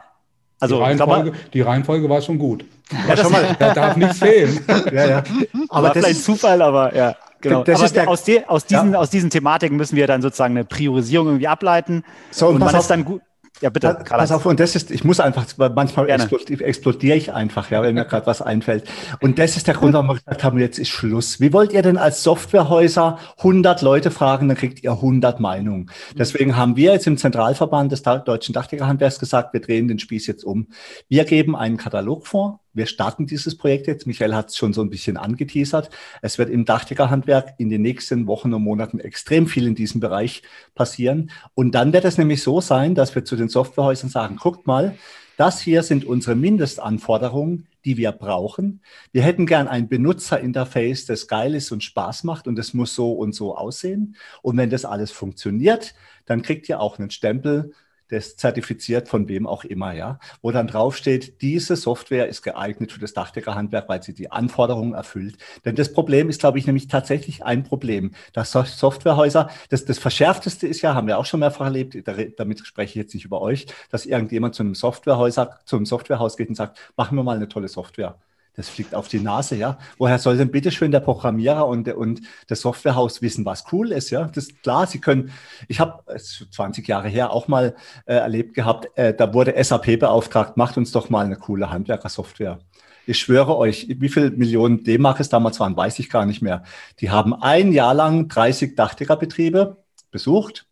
also die Reihenfolge, mal, die Reihenfolge war schon gut. Ja, schon mal, da darf nichts fehlen. ja, ja. Aber war das vielleicht ist Zufall, aber ja. Genau. Das aber der, aus, de, aus, diesen, ja. aus diesen Thematiken müssen wir dann sozusagen eine Priorisierung irgendwie ableiten. So, und, und man ist dann gut. Ja, bitte. Pass, pass auf, und das ist, ich muss einfach, manchmal explodiere, explodiere ich einfach, ja, wenn mir gerade was einfällt. Und das ist der Grund, warum wir gesagt haben, jetzt ist Schluss. Wie wollt ihr denn als Softwarehäuser 100 Leute fragen, dann kriegt ihr 100 Meinungen. Deswegen haben wir jetzt im Zentralverband des Deutschen Dachdeckerhandwerks gesagt, wir drehen den Spieß jetzt um. Wir geben einen Katalog vor, wir starten dieses Projekt jetzt. Michael hat es schon so ein bisschen angeteasert. Es wird im Dachdeckerhandwerk in den nächsten Wochen und Monaten extrem viel in diesem Bereich passieren. Und dann wird es nämlich so sein, dass wir zu den Softwarehäusern sagen, guckt mal, das hier sind unsere Mindestanforderungen, die wir brauchen. Wir hätten gern ein Benutzerinterface, das geil ist und Spaß macht und das muss so und so aussehen. Und wenn das alles funktioniert, dann kriegt ihr auch einen Stempel das zertifiziert von wem auch immer, ja, wo dann draufsteht, diese Software ist geeignet für das Dachdeckerhandwerk, weil sie die Anforderungen erfüllt. Denn das Problem ist, glaube ich, nämlich tatsächlich ein Problem. dass Softwarehäuser, das, das Verschärfteste ist ja, haben wir auch schon mehrfach erlebt, damit spreche ich jetzt nicht über euch, dass irgendjemand zu einem Softwarehäuser, zu einem Softwarehaus geht und sagt, machen wir mal eine tolle Software. Das fliegt auf die Nase, ja. Woher soll denn bitte schön der Programmierer und, und das Softwarehaus wissen, was cool ist, ja? Das ist klar, sie können, ich habe 20 Jahre her auch mal äh, erlebt gehabt, äh, da wurde SAP beauftragt, macht uns doch mal eine coole Handwerkersoftware. Ich schwöre euch, wie viel Millionen D-Mark es damals waren, weiß ich gar nicht mehr. Die haben ein Jahr lang 30 Dachdeckerbetriebe besucht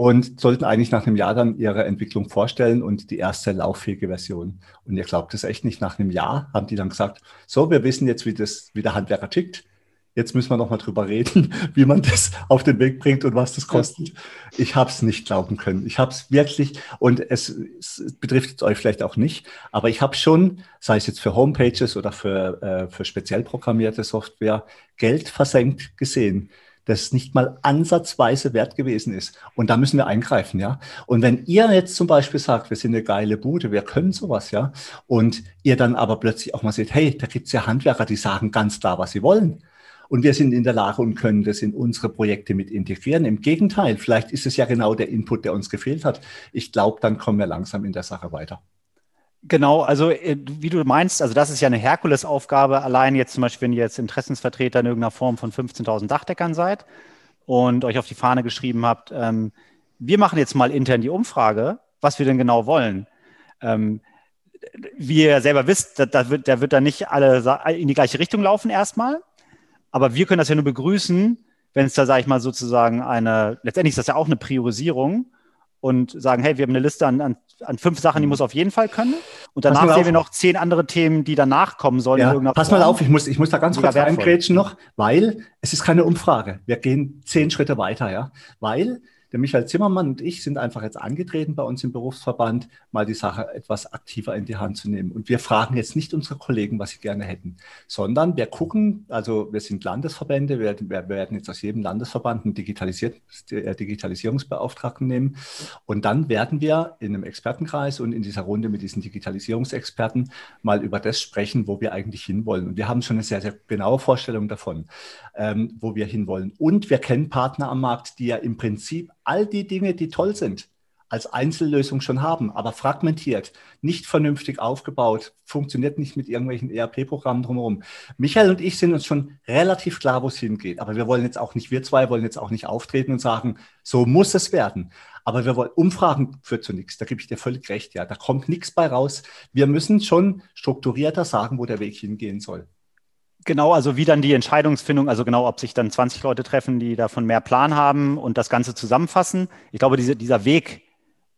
und sollten eigentlich nach einem Jahr dann ihre Entwicklung vorstellen und die erste lauffähige Version. Und ihr glaubt es echt nicht, nach einem Jahr haben die dann gesagt, so, wir wissen jetzt, wie, das, wie der Handwerker tickt. Jetzt müssen wir noch mal drüber reden, wie man das auf den Weg bringt und was das kostet. Ich habe es nicht glauben können. Ich habe es wirklich, und es, es, betrifft euch vielleicht auch nicht, aber ich habe schon, sei es jetzt für Homepages oder für, äh, für speziell programmierte Software, Geld versenkt gesehen das nicht mal ansatzweise wert gewesen ist. Und da müssen wir eingreifen, ja. Und wenn ihr jetzt zum Beispiel sagt, wir sind eine geile Bude, wir können sowas, ja, und ihr dann aber plötzlich auch mal seht, hey, da gibt's ja Handwerker, die sagen ganz klar, was sie wollen. Und wir sind in der Lage und können das in unsere Projekte mit integrieren. Im Gegenteil, vielleicht ist es ja genau der Input, der uns gefehlt hat. Ich glaube, dann kommen wir langsam in der Sache weiter. Genau, also äh, wie du meinst, also das ist ja eine Herkulesaufgabe. Allein jetzt zum Beispiel, wenn ihr jetzt Interessensvertreter in irgendeiner Form von 15.000 Dachdeckern seid und euch auf die Fahne geschrieben habt, ähm, wir machen jetzt mal intern die Umfrage, was wir denn genau wollen. Ähm, wie ihr selber wisst, da, da, wird, da wird dann nicht alle in die gleiche Richtung laufen erstmal. Aber wir können das ja nur begrüßen, wenn es da, sage ich mal, sozusagen eine, letztendlich ist das ja auch eine Priorisierung und sagen, hey, wir haben eine Liste an, an, an fünf Sachen, die mhm. muss auf jeden Fall können. Und danach sehen wir noch zehn andere Themen, die danach kommen sollen. Ja, pass mal auf, ich muss, ich muss da ganz kurz reingrätschen noch, weil es ist keine Umfrage. Wir gehen zehn Schritte weiter, ja. Weil der Michael Zimmermann und ich sind einfach jetzt angetreten bei uns im Berufsverband, mal die Sache etwas aktiver in die Hand zu nehmen. Und wir fragen jetzt nicht unsere Kollegen, was sie gerne hätten, sondern wir gucken, also wir sind Landesverbände, wir, wir werden jetzt aus jedem Landesverband einen äh, Digitalisierungsbeauftragten nehmen. Und dann werden wir in einem Expertenkreis und in dieser Runde mit diesen Digitalisierungsexperten mal über das sprechen, wo wir eigentlich hinwollen. Und wir haben schon eine sehr, sehr genaue Vorstellung davon, ähm, wo wir hinwollen. Und wir kennen Partner am Markt, die ja im Prinzip all die Dinge, die toll sind, als Einzellösung schon haben, aber fragmentiert, nicht vernünftig aufgebaut, funktioniert nicht mit irgendwelchen ERP-Programmen drumherum. Michael und ich sind uns schon relativ klar, wo es hingeht. Aber wir wollen jetzt auch nicht, wir zwei wollen jetzt auch nicht auftreten und sagen, so muss es werden. Aber wir wollen, Umfragen führt zu nichts. Da gebe ich dir völlig recht. Ja, da kommt nichts bei raus. Wir müssen schon strukturierter sagen, wo der Weg hingehen soll. Genau, also wie dann die Entscheidungsfindung, also genau, ob sich dann 20 Leute treffen, die davon mehr Plan haben und das Ganze zusammenfassen. Ich glaube, diese, dieser Weg,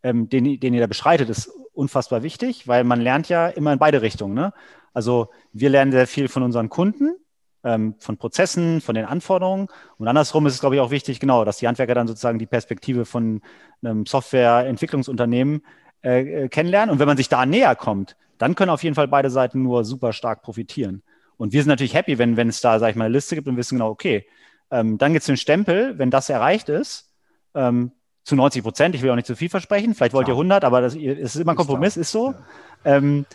ähm, den, den ihr da beschreitet, ist unfassbar wichtig, weil man lernt ja immer in beide Richtungen. Ne? Also wir lernen sehr viel von unseren Kunden, ähm, von Prozessen, von den Anforderungen. Und andersrum ist es, glaube ich, auch wichtig, genau, dass die Handwerker dann sozusagen die Perspektive von einem Softwareentwicklungsunternehmen äh, äh, kennenlernen. Und wenn man sich da näher kommt, dann können auf jeden Fall beide Seiten nur super stark profitieren. Und wir sind natürlich happy, wenn, wenn es da, sag ich mal, eine Liste gibt und wissen genau, okay, ähm, dann gibt es den Stempel, wenn das erreicht ist, ähm, zu 90 Prozent, ich will auch nicht zu viel versprechen, vielleicht wollt ihr 100, aber das, es ist immer ein Kompromiss, ist so. Ja. Ähm,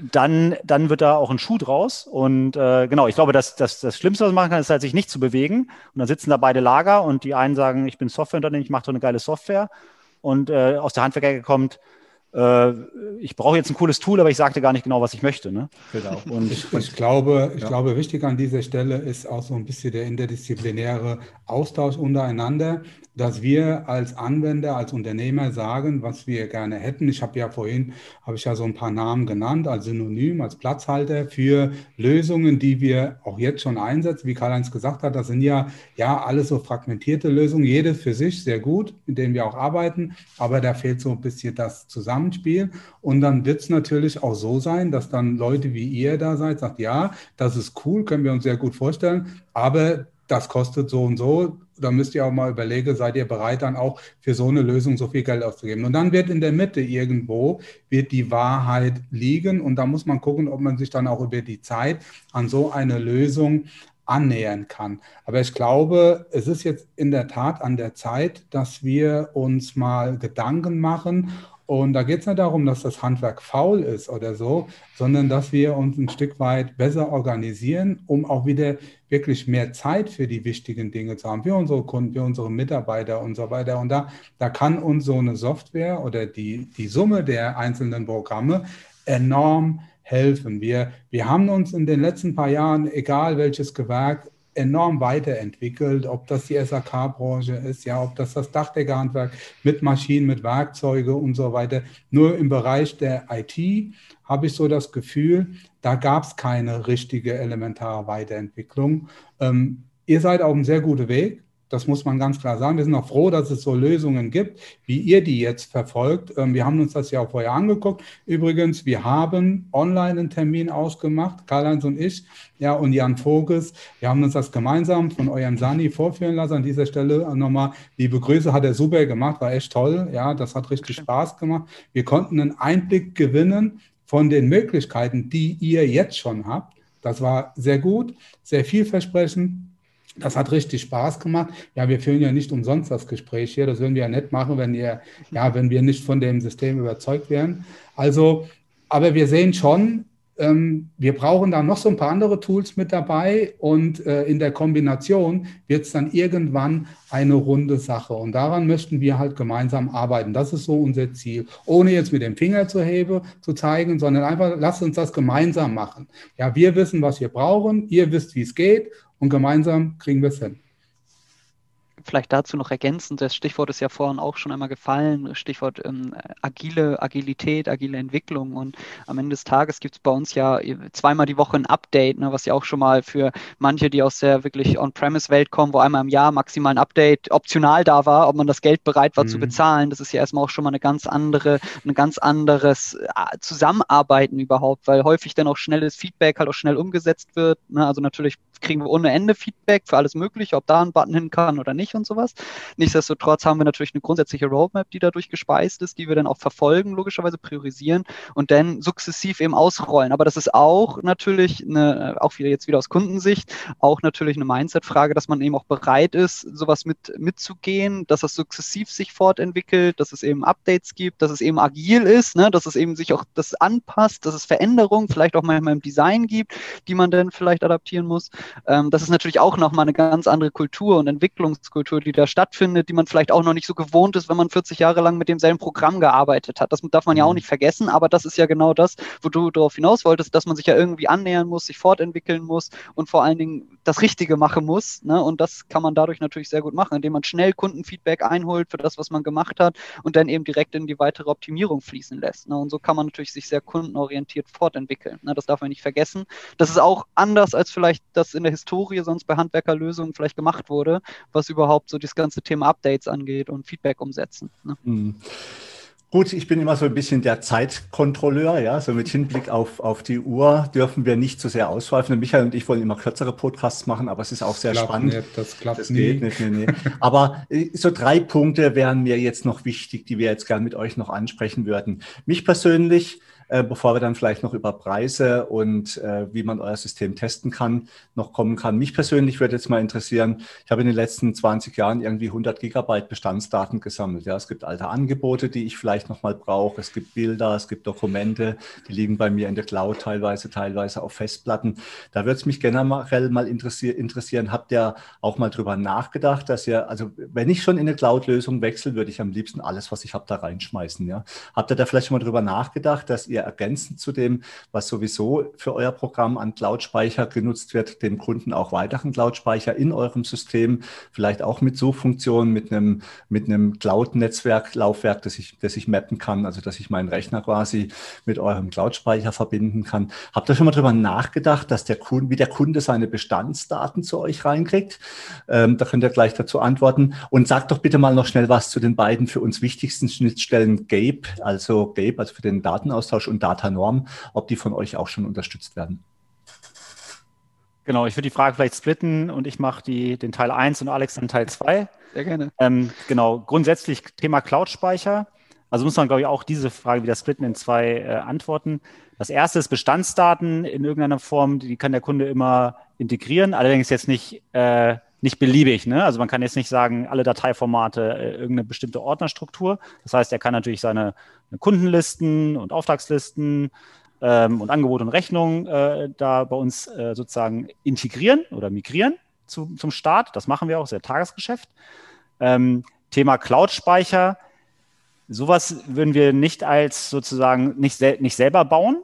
dann, dann wird da auch ein Schuh draus. Und äh, genau, ich glaube, dass, dass das Schlimmste, was man machen kann, ist halt, sich nicht zu bewegen. Und dann sitzen da beide Lager und die einen sagen, ich bin Softwareunternehmen, ich mache so eine geile Software. Und äh, aus der Handwerker kommt, äh, ich brauche jetzt ein cooles Tool, aber ich sagte gar nicht genau, was ich möchte. Ne? Genau. Und ich, ich, glaube, ich ja. glaube, wichtig an dieser Stelle ist auch so ein bisschen der interdisziplinäre Austausch untereinander dass wir als Anwender, als Unternehmer sagen, was wir gerne hätten. Ich habe ja vorhin, habe ich ja so ein paar Namen genannt als Synonym, als Platzhalter für Lösungen, die wir auch jetzt schon einsetzen. Wie Karl-Heinz gesagt hat, das sind ja, ja alles so fragmentierte Lösungen, jede für sich sehr gut, mit denen wir auch arbeiten, aber da fehlt so ein bisschen das Zusammenspiel. Und dann wird es natürlich auch so sein, dass dann Leute wie ihr da seid, sagt, ja, das ist cool, können wir uns sehr gut vorstellen, aber das kostet so und so. Da müsst ihr auch mal überlegen, seid ihr bereit, dann auch für so eine Lösung so viel Geld auszugeben. Und dann wird in der Mitte irgendwo, wird die Wahrheit liegen. Und da muss man gucken, ob man sich dann auch über die Zeit an so eine Lösung annähern kann. Aber ich glaube, es ist jetzt in der Tat an der Zeit, dass wir uns mal Gedanken machen, und da geht es nicht darum, dass das Handwerk faul ist oder so, sondern dass wir uns ein Stück weit besser organisieren, um auch wieder wirklich mehr Zeit für die wichtigen Dinge zu haben, für unsere Kunden, für unsere Mitarbeiter und so weiter. Und da, da kann uns so eine Software oder die, die Summe der einzelnen Programme enorm helfen. Wir, wir haben uns in den letzten paar Jahren, egal welches Gewerk, enorm weiterentwickelt, ob das die SAK-Branche ist, ja, ob das das Dachdeckerhandwerk mit Maschinen, mit Werkzeuge und so weiter. Nur im Bereich der IT habe ich so das Gefühl, da gab es keine richtige elementare Weiterentwicklung. Ähm, ihr seid auf einem sehr guten Weg. Das muss man ganz klar sagen. Wir sind auch froh, dass es so Lösungen gibt, wie ihr die jetzt verfolgt. Ähm, wir haben uns das ja auch vorher angeguckt. Übrigens, wir haben online einen Termin ausgemacht, Karl-Heinz und ich, ja, und Jan Voges. Wir haben uns das gemeinsam von eurem Sani vorführen lassen. An dieser Stelle nochmal liebe Grüße, hat er super gemacht, war echt toll. Ja, das hat richtig Spaß gemacht. Wir konnten einen Einblick gewinnen von den Möglichkeiten, die ihr jetzt schon habt. Das war sehr gut, sehr vielversprechend. Das hat richtig Spaß gemacht. Ja, wir führen ja nicht umsonst das Gespräch hier. Das würden wir ja nicht machen, wenn ihr, ja, wenn wir nicht von dem System überzeugt wären. Also, aber wir sehen schon, ähm, wir brauchen da noch so ein paar andere Tools mit dabei und äh, in der Kombination wird es dann irgendwann eine runde Sache. Und daran möchten wir halt gemeinsam arbeiten. Das ist so unser Ziel. Ohne jetzt mit dem Finger zu heben, zu zeigen, sondern einfach, lasst uns das gemeinsam machen. Ja, wir wissen, was wir brauchen. Ihr wisst, wie es geht und gemeinsam kriegen wir es hin. Vielleicht dazu noch ergänzend, das Stichwort ist ja vorhin auch schon einmal gefallen, Stichwort ähm, agile Agilität, agile Entwicklung. Und am Ende des Tages gibt es bei uns ja zweimal die Woche ein Update, ne, was ja auch schon mal für manche, die aus der wirklich On-Premise-Welt kommen, wo einmal im Jahr maximal ein Update optional da war, ob man das Geld bereit war mhm. zu bezahlen. Das ist ja erstmal auch schon mal eine ganz andere, ein ganz anderes äh, Zusammenarbeiten überhaupt, weil häufig dann auch schnelles Feedback halt auch schnell umgesetzt wird. Ne? Also natürlich kriegen wir ohne Ende Feedback für alles Mögliche, ob da ein Button hin kann oder nicht und sowas. Nichtsdestotrotz haben wir natürlich eine grundsätzliche Roadmap, die dadurch gespeist ist, die wir dann auch verfolgen, logischerweise priorisieren und dann sukzessiv eben ausrollen. Aber das ist auch natürlich eine, auch wieder jetzt wieder aus Kundensicht, auch natürlich eine Mindset-Frage, dass man eben auch bereit ist, sowas mit mitzugehen, dass das sukzessiv sich fortentwickelt, dass es eben Updates gibt, dass es eben agil ist, ne, dass es eben sich auch das anpasst, dass es Veränderungen vielleicht auch manchmal im Design gibt, die man dann vielleicht adaptieren muss. Ähm, das ist natürlich auch nochmal eine ganz andere Kultur und Entwicklungskultur, die da stattfindet, die man vielleicht auch noch nicht so gewohnt ist, wenn man 40 Jahre lang mit demselben Programm gearbeitet hat. Das darf man ja auch mhm. nicht vergessen, aber das ist ja genau das, wo du darauf hinaus wolltest, dass man sich ja irgendwie annähern muss, sich fortentwickeln muss und vor allen Dingen das Richtige machen muss. Ne? Und das kann man dadurch natürlich sehr gut machen, indem man schnell Kundenfeedback einholt für das, was man gemacht hat und dann eben direkt in die weitere Optimierung fließen lässt. Ne? Und so kann man natürlich sich sehr kundenorientiert fortentwickeln. Ne? Das darf man nicht vergessen. Das ist auch anders als vielleicht das in der Historie sonst bei Handwerkerlösungen vielleicht gemacht wurde, was überhaupt so das ganze Thema Updates angeht und Feedback umsetzen. Ne? Mhm. Gut, ich bin immer so ein bisschen der Zeitkontrolleur, ja, so mit Hinblick auf, auf die Uhr dürfen wir nicht zu so sehr ausschweifen. Michael und ich wollen immer kürzere Podcasts machen, aber es ist auch sehr spannend. Nicht, das klappt das nie. Geht nicht, nee, nee. aber äh, so drei Punkte wären mir jetzt noch wichtig, die wir jetzt gern mit euch noch ansprechen würden. Mich persönlich äh, bevor wir dann vielleicht noch über Preise und äh, wie man euer System testen kann, noch kommen kann. Mich persönlich würde jetzt mal interessieren, ich habe in den letzten 20 Jahren irgendwie 100 Gigabyte Bestandsdaten gesammelt. Ja, es gibt alte Angebote, die ich vielleicht noch mal brauche. Es gibt Bilder, es gibt Dokumente, die liegen bei mir in der Cloud teilweise, teilweise auf Festplatten. Da würde es mich generell mal interessieren, interessieren, habt ihr auch mal drüber nachgedacht, dass ihr, also wenn ich schon in eine Cloud-Lösung wechsle, würde ich am liebsten alles, was ich habe, da reinschmeißen. Ja? Habt ihr da vielleicht schon mal drüber nachgedacht, dass ihr ergänzend zu dem, was sowieso für euer Programm an Cloud-Speicher genutzt wird, dem Kunden auch weiteren Cloud-Speicher in eurem System, vielleicht auch mit Suchfunktionen, mit einem, mit einem Cloud-Netzwerk, Laufwerk, das ich, das ich mappen kann, also dass ich meinen Rechner quasi mit eurem Cloud-Speicher verbinden kann. Habt ihr schon mal darüber nachgedacht, dass der Kunde, wie der Kunde seine Bestandsdaten zu euch reinkriegt? Ähm, da könnt ihr gleich dazu antworten. Und sagt doch bitte mal noch schnell was zu den beiden für uns wichtigsten Schnittstellen GAPE, also GAPE, also für den Datenaustausch und Datanorm, ob die von euch auch schon unterstützt werden. Genau, ich würde die Frage vielleicht splitten und ich mache den Teil 1 und Alex dann Teil 2. Sehr gerne. Ähm, genau, grundsätzlich Thema Cloud-Speicher. Also muss man, glaube ich, auch diese Frage wieder splitten in zwei äh, Antworten. Das erste ist Bestandsdaten in irgendeiner Form, die kann der Kunde immer integrieren, allerdings jetzt nicht, äh, nicht beliebig. Ne? Also man kann jetzt nicht sagen, alle Dateiformate, äh, irgendeine bestimmte Ordnerstruktur. Das heißt, er kann natürlich seine Kundenlisten und Auftragslisten ähm, und Angebot und Rechnung äh, da bei uns äh, sozusagen integrieren oder migrieren zu, zum Start. Das machen wir auch, sehr Tagesgeschäft. Ähm, Thema Cloud-Speicher. Sowas würden wir nicht als sozusagen nicht, sel nicht selber bauen.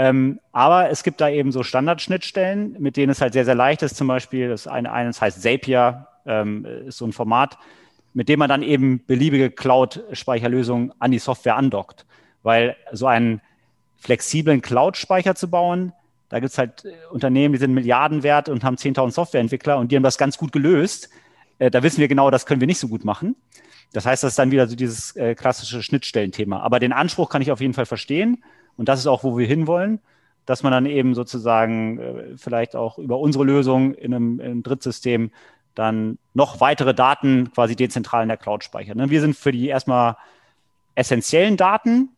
Ähm, aber es gibt da eben so Standardschnittstellen, mit denen es halt sehr, sehr leicht ist. Zum Beispiel, das eine, eines heißt Zapier, ähm, ist so ein Format, mit dem man dann eben beliebige Cloud-Speicherlösungen an die Software andockt. Weil so einen flexiblen Cloud-Speicher zu bauen, da gibt es halt äh, Unternehmen, die sind Milliarden wert und haben 10.000 Softwareentwickler und die haben das ganz gut gelöst. Äh, da wissen wir genau, das können wir nicht so gut machen. Das heißt, das ist dann wieder so dieses äh, klassische Schnittstellenthema. Aber den Anspruch kann ich auf jeden Fall verstehen und das ist auch, wo wir hinwollen, dass man dann eben sozusagen äh, vielleicht auch über unsere Lösung in einem, in einem Drittsystem dann noch weitere Daten quasi dezentral in der Cloud speichern. Ne? Wir sind für die erstmal essentiellen Daten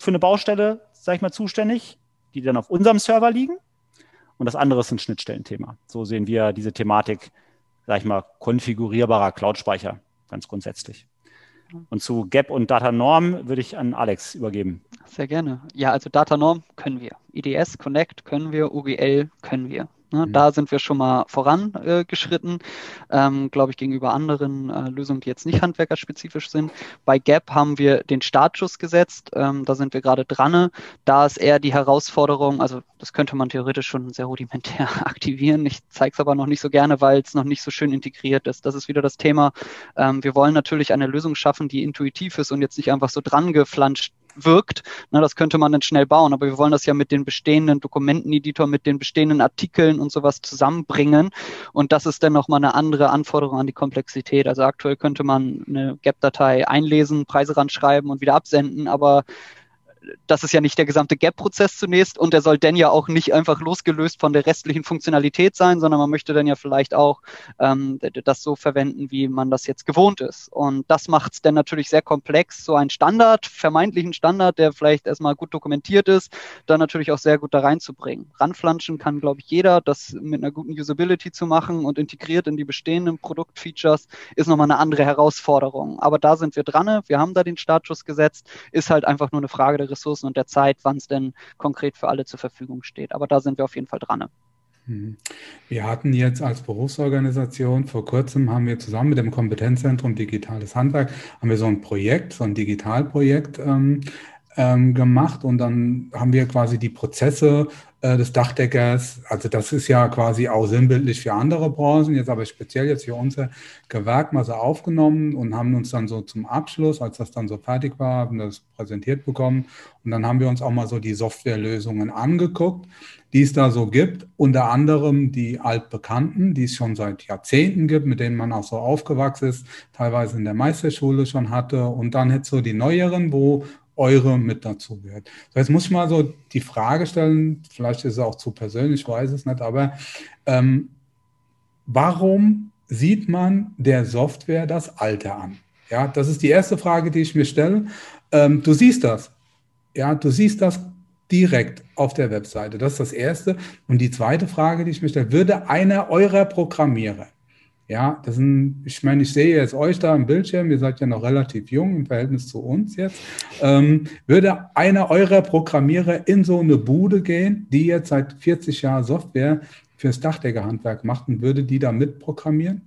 für eine Baustelle, sage ich mal, zuständig, die dann auf unserem Server liegen. Und das andere ist ein Schnittstellenthema. So sehen wir diese Thematik, sage ich mal, konfigurierbarer Cloud-Speicher ganz grundsätzlich. Und zu Gap und Data Norm würde ich an Alex übergeben. Sehr gerne. Ja, also Data Norm können wir. IDS Connect können wir, UGL können wir. Ne? Mhm. Da sind wir schon mal vorangeschritten, äh, ähm, glaube ich, gegenüber anderen äh, Lösungen, die jetzt nicht handwerkerspezifisch sind. Bei Gap haben wir den Startschuss gesetzt, ähm, da sind wir gerade dran. Da ist eher die Herausforderung, also das könnte man theoretisch schon sehr rudimentär aktivieren. Ich zeige es aber noch nicht so gerne, weil es noch nicht so schön integriert ist. Das ist wieder das Thema. Ähm, wir wollen natürlich eine Lösung schaffen, die intuitiv ist und jetzt nicht einfach so dran geflanscht wirkt. Na, das könnte man dann schnell bauen, aber wir wollen das ja mit den bestehenden Dokumenteneditor, mit den bestehenden Artikeln und sowas zusammenbringen. Und das ist dann nochmal eine andere Anforderung an die Komplexität. Also aktuell könnte man eine GAP-Datei einlesen, Preise ranschreiben und wieder absenden, aber das ist ja nicht der gesamte Gap-Prozess zunächst und der soll dann ja auch nicht einfach losgelöst von der restlichen Funktionalität sein, sondern man möchte dann ja vielleicht auch ähm, das so verwenden, wie man das jetzt gewohnt ist. Und das macht es dann natürlich sehr komplex, so ein Standard, vermeintlichen Standard, der vielleicht erstmal gut dokumentiert ist, dann natürlich auch sehr gut da reinzubringen. Ranflanschen kann, glaube ich, jeder, das mit einer guten Usability zu machen und integriert in die bestehenden Produktfeatures ist nochmal eine andere Herausforderung. Aber da sind wir dran, wir haben da den Startschuss gesetzt, ist halt einfach nur eine Frage der Ressourcen und der Zeit, wann es denn konkret für alle zur Verfügung steht. Aber da sind wir auf jeden Fall dran. Mhm. Wir hatten jetzt als Berufsorganisation vor kurzem haben wir zusammen mit dem Kompetenzzentrum Digitales Handwerk haben wir so ein Projekt, so ein Digitalprojekt ähm, ähm, gemacht und dann haben wir quasi die Prozesse äh, des Dachdeckers, also das ist ja quasi auch sinnbildlich für andere Branchen, jetzt aber speziell jetzt für unser Gewerk mal so aufgenommen und haben uns dann so zum Abschluss, als das dann so fertig war, haben das präsentiert bekommen und dann haben wir uns auch mal so die Softwarelösungen angeguckt, die es da so gibt. Unter anderem die altbekannten, die es schon seit Jahrzehnten gibt, mit denen man auch so aufgewachsen ist, teilweise in der Meisterschule schon hatte. Und dann jetzt so die neueren, wo eure mit dazu gehört. So, jetzt muss ich mal so die Frage stellen, vielleicht ist es auch zu persönlich, ich weiß es nicht, aber ähm, warum sieht man der Software das Alter an? Ja, das ist die erste Frage, die ich mir stelle. Ähm, du siehst das. Ja, du siehst das direkt auf der Webseite. Das ist das Erste. Und die zweite Frage, die ich mir stelle, würde einer eurer Programmierer, ja, das sind, ich meine, ich sehe jetzt euch da im Bildschirm, ihr seid ja noch relativ jung im Verhältnis zu uns jetzt, ähm, würde einer eurer Programmierer in so eine Bude gehen, die jetzt seit 40 Jahren Software fürs Dachdeckerhandwerk macht und würde die da mitprogrammieren?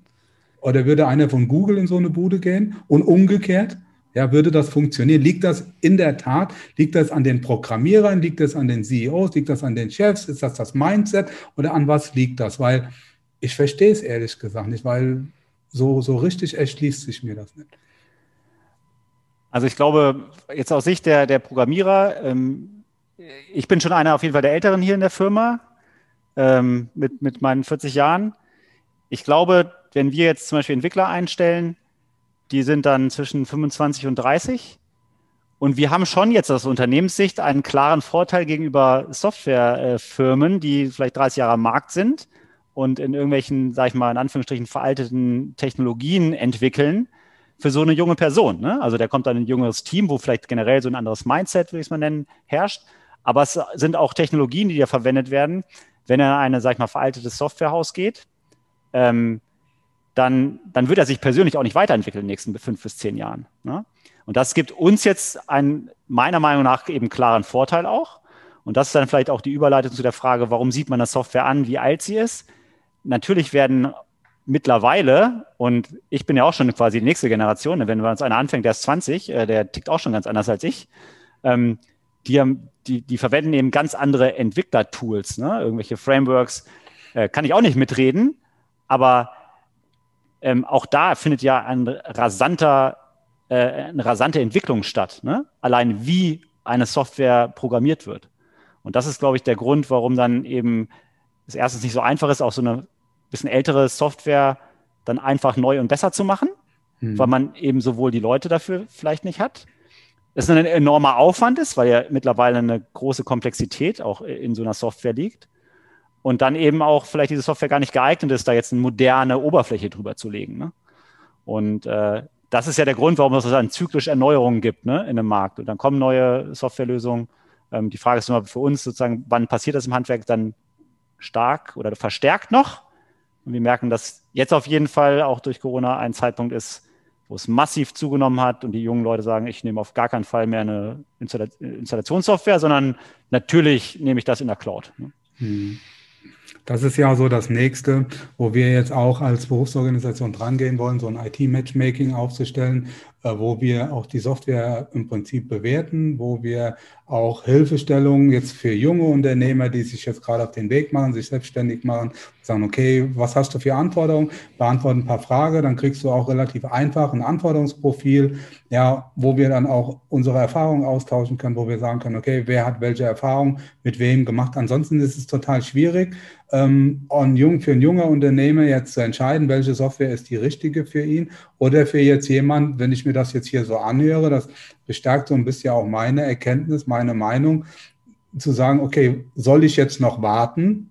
Oder würde einer von Google in so eine Bude gehen und umgekehrt? Ja, würde das funktionieren? Liegt das in der Tat, liegt das an den Programmierern, liegt das an den CEOs, liegt das an den Chefs, ist das das Mindset oder an was liegt das? Weil ich verstehe es ehrlich gesagt nicht, weil so, so richtig erschließt sich mir das nicht. Also ich glaube, jetzt aus Sicht der, der Programmierer, ähm, ich bin schon einer auf jeden Fall der Älteren hier in der Firma ähm, mit, mit meinen 40 Jahren. Ich glaube, wenn wir jetzt zum Beispiel Entwickler einstellen, die sind dann zwischen 25 und 30. Und wir haben schon jetzt aus Unternehmenssicht einen klaren Vorteil gegenüber Softwarefirmen, die vielleicht 30 Jahre am Markt sind und in irgendwelchen, sag ich mal, in Anführungsstrichen veralteten Technologien entwickeln für so eine junge Person. Ne? Also der kommt dann in ein junges Team, wo vielleicht generell so ein anderes Mindset, würde ich es mal nennen, herrscht. Aber es sind auch Technologien, die da verwendet werden, wenn er in eine, sag ich mal, veraltetes Softwarehaus geht. Ähm, dann, dann wird er sich persönlich auch nicht weiterentwickeln in den nächsten fünf bis zehn Jahren. Ne? Und das gibt uns jetzt einen, meiner Meinung nach, eben klaren Vorteil auch. Und das ist dann vielleicht auch die Überleitung zu der Frage, warum sieht man das Software an, wie alt sie ist? Natürlich werden mittlerweile, und ich bin ja auch schon quasi die nächste Generation, wenn man uns einer anfängt, der ist 20, äh, der tickt auch schon ganz anders als ich, ähm, die, haben, die, die verwenden eben ganz andere Entwicklertools, ne? irgendwelche Frameworks, äh, kann ich auch nicht mitreden, aber ähm, auch da findet ja ein rasanter, äh, eine rasante Entwicklung statt. Ne? Allein wie eine Software programmiert wird. Und das ist, glaube ich, der Grund, warum dann eben es erstens nicht so einfach ist, auch so eine bisschen ältere Software dann einfach neu und besser zu machen, hm. weil man eben sowohl die Leute dafür vielleicht nicht hat. Es ein enormer Aufwand ist, weil ja mittlerweile eine große Komplexität auch in so einer Software liegt und dann eben auch vielleicht diese Software gar nicht geeignet ist, da jetzt eine moderne Oberfläche drüber zu legen. Ne? Und äh, das ist ja der Grund, warum es dann zyklisch Erneuerungen gibt ne, in dem Markt. Und dann kommen neue Softwarelösungen. Ähm, die Frage ist immer für uns sozusagen, wann passiert das im Handwerk dann stark oder verstärkt noch? Und wir merken, dass jetzt auf jeden Fall auch durch Corona ein Zeitpunkt ist, wo es massiv zugenommen hat und die jungen Leute sagen, ich nehme auf gar keinen Fall mehr eine Installationssoftware, sondern natürlich nehme ich das in der Cloud. Ne? Hm. Das ist ja so das nächste, wo wir jetzt auch als Berufsorganisation drangehen wollen, so ein IT-Matchmaking aufzustellen, äh, wo wir auch die Software im Prinzip bewerten, wo wir auch Hilfestellungen jetzt für junge Unternehmer, die sich jetzt gerade auf den Weg machen, sich selbstständig machen, sagen, okay, was hast du für Anforderungen? Beantworten ein paar Fragen, dann kriegst du auch relativ einfach ein Anforderungsprofil, ja, wo wir dann auch unsere Erfahrungen austauschen können, wo wir sagen können, okay, wer hat welche Erfahrungen mit wem gemacht? Ansonsten ist es total schwierig, ähm, jung, für einen jungen Unternehmer jetzt zu entscheiden, welche Software ist die richtige für ihn oder für jetzt jemand, wenn ich mir das jetzt hier so anhöre, das bestärkt so ein bisschen auch meine Erkenntnis, meine Meinung, zu sagen, okay, soll ich jetzt noch warten?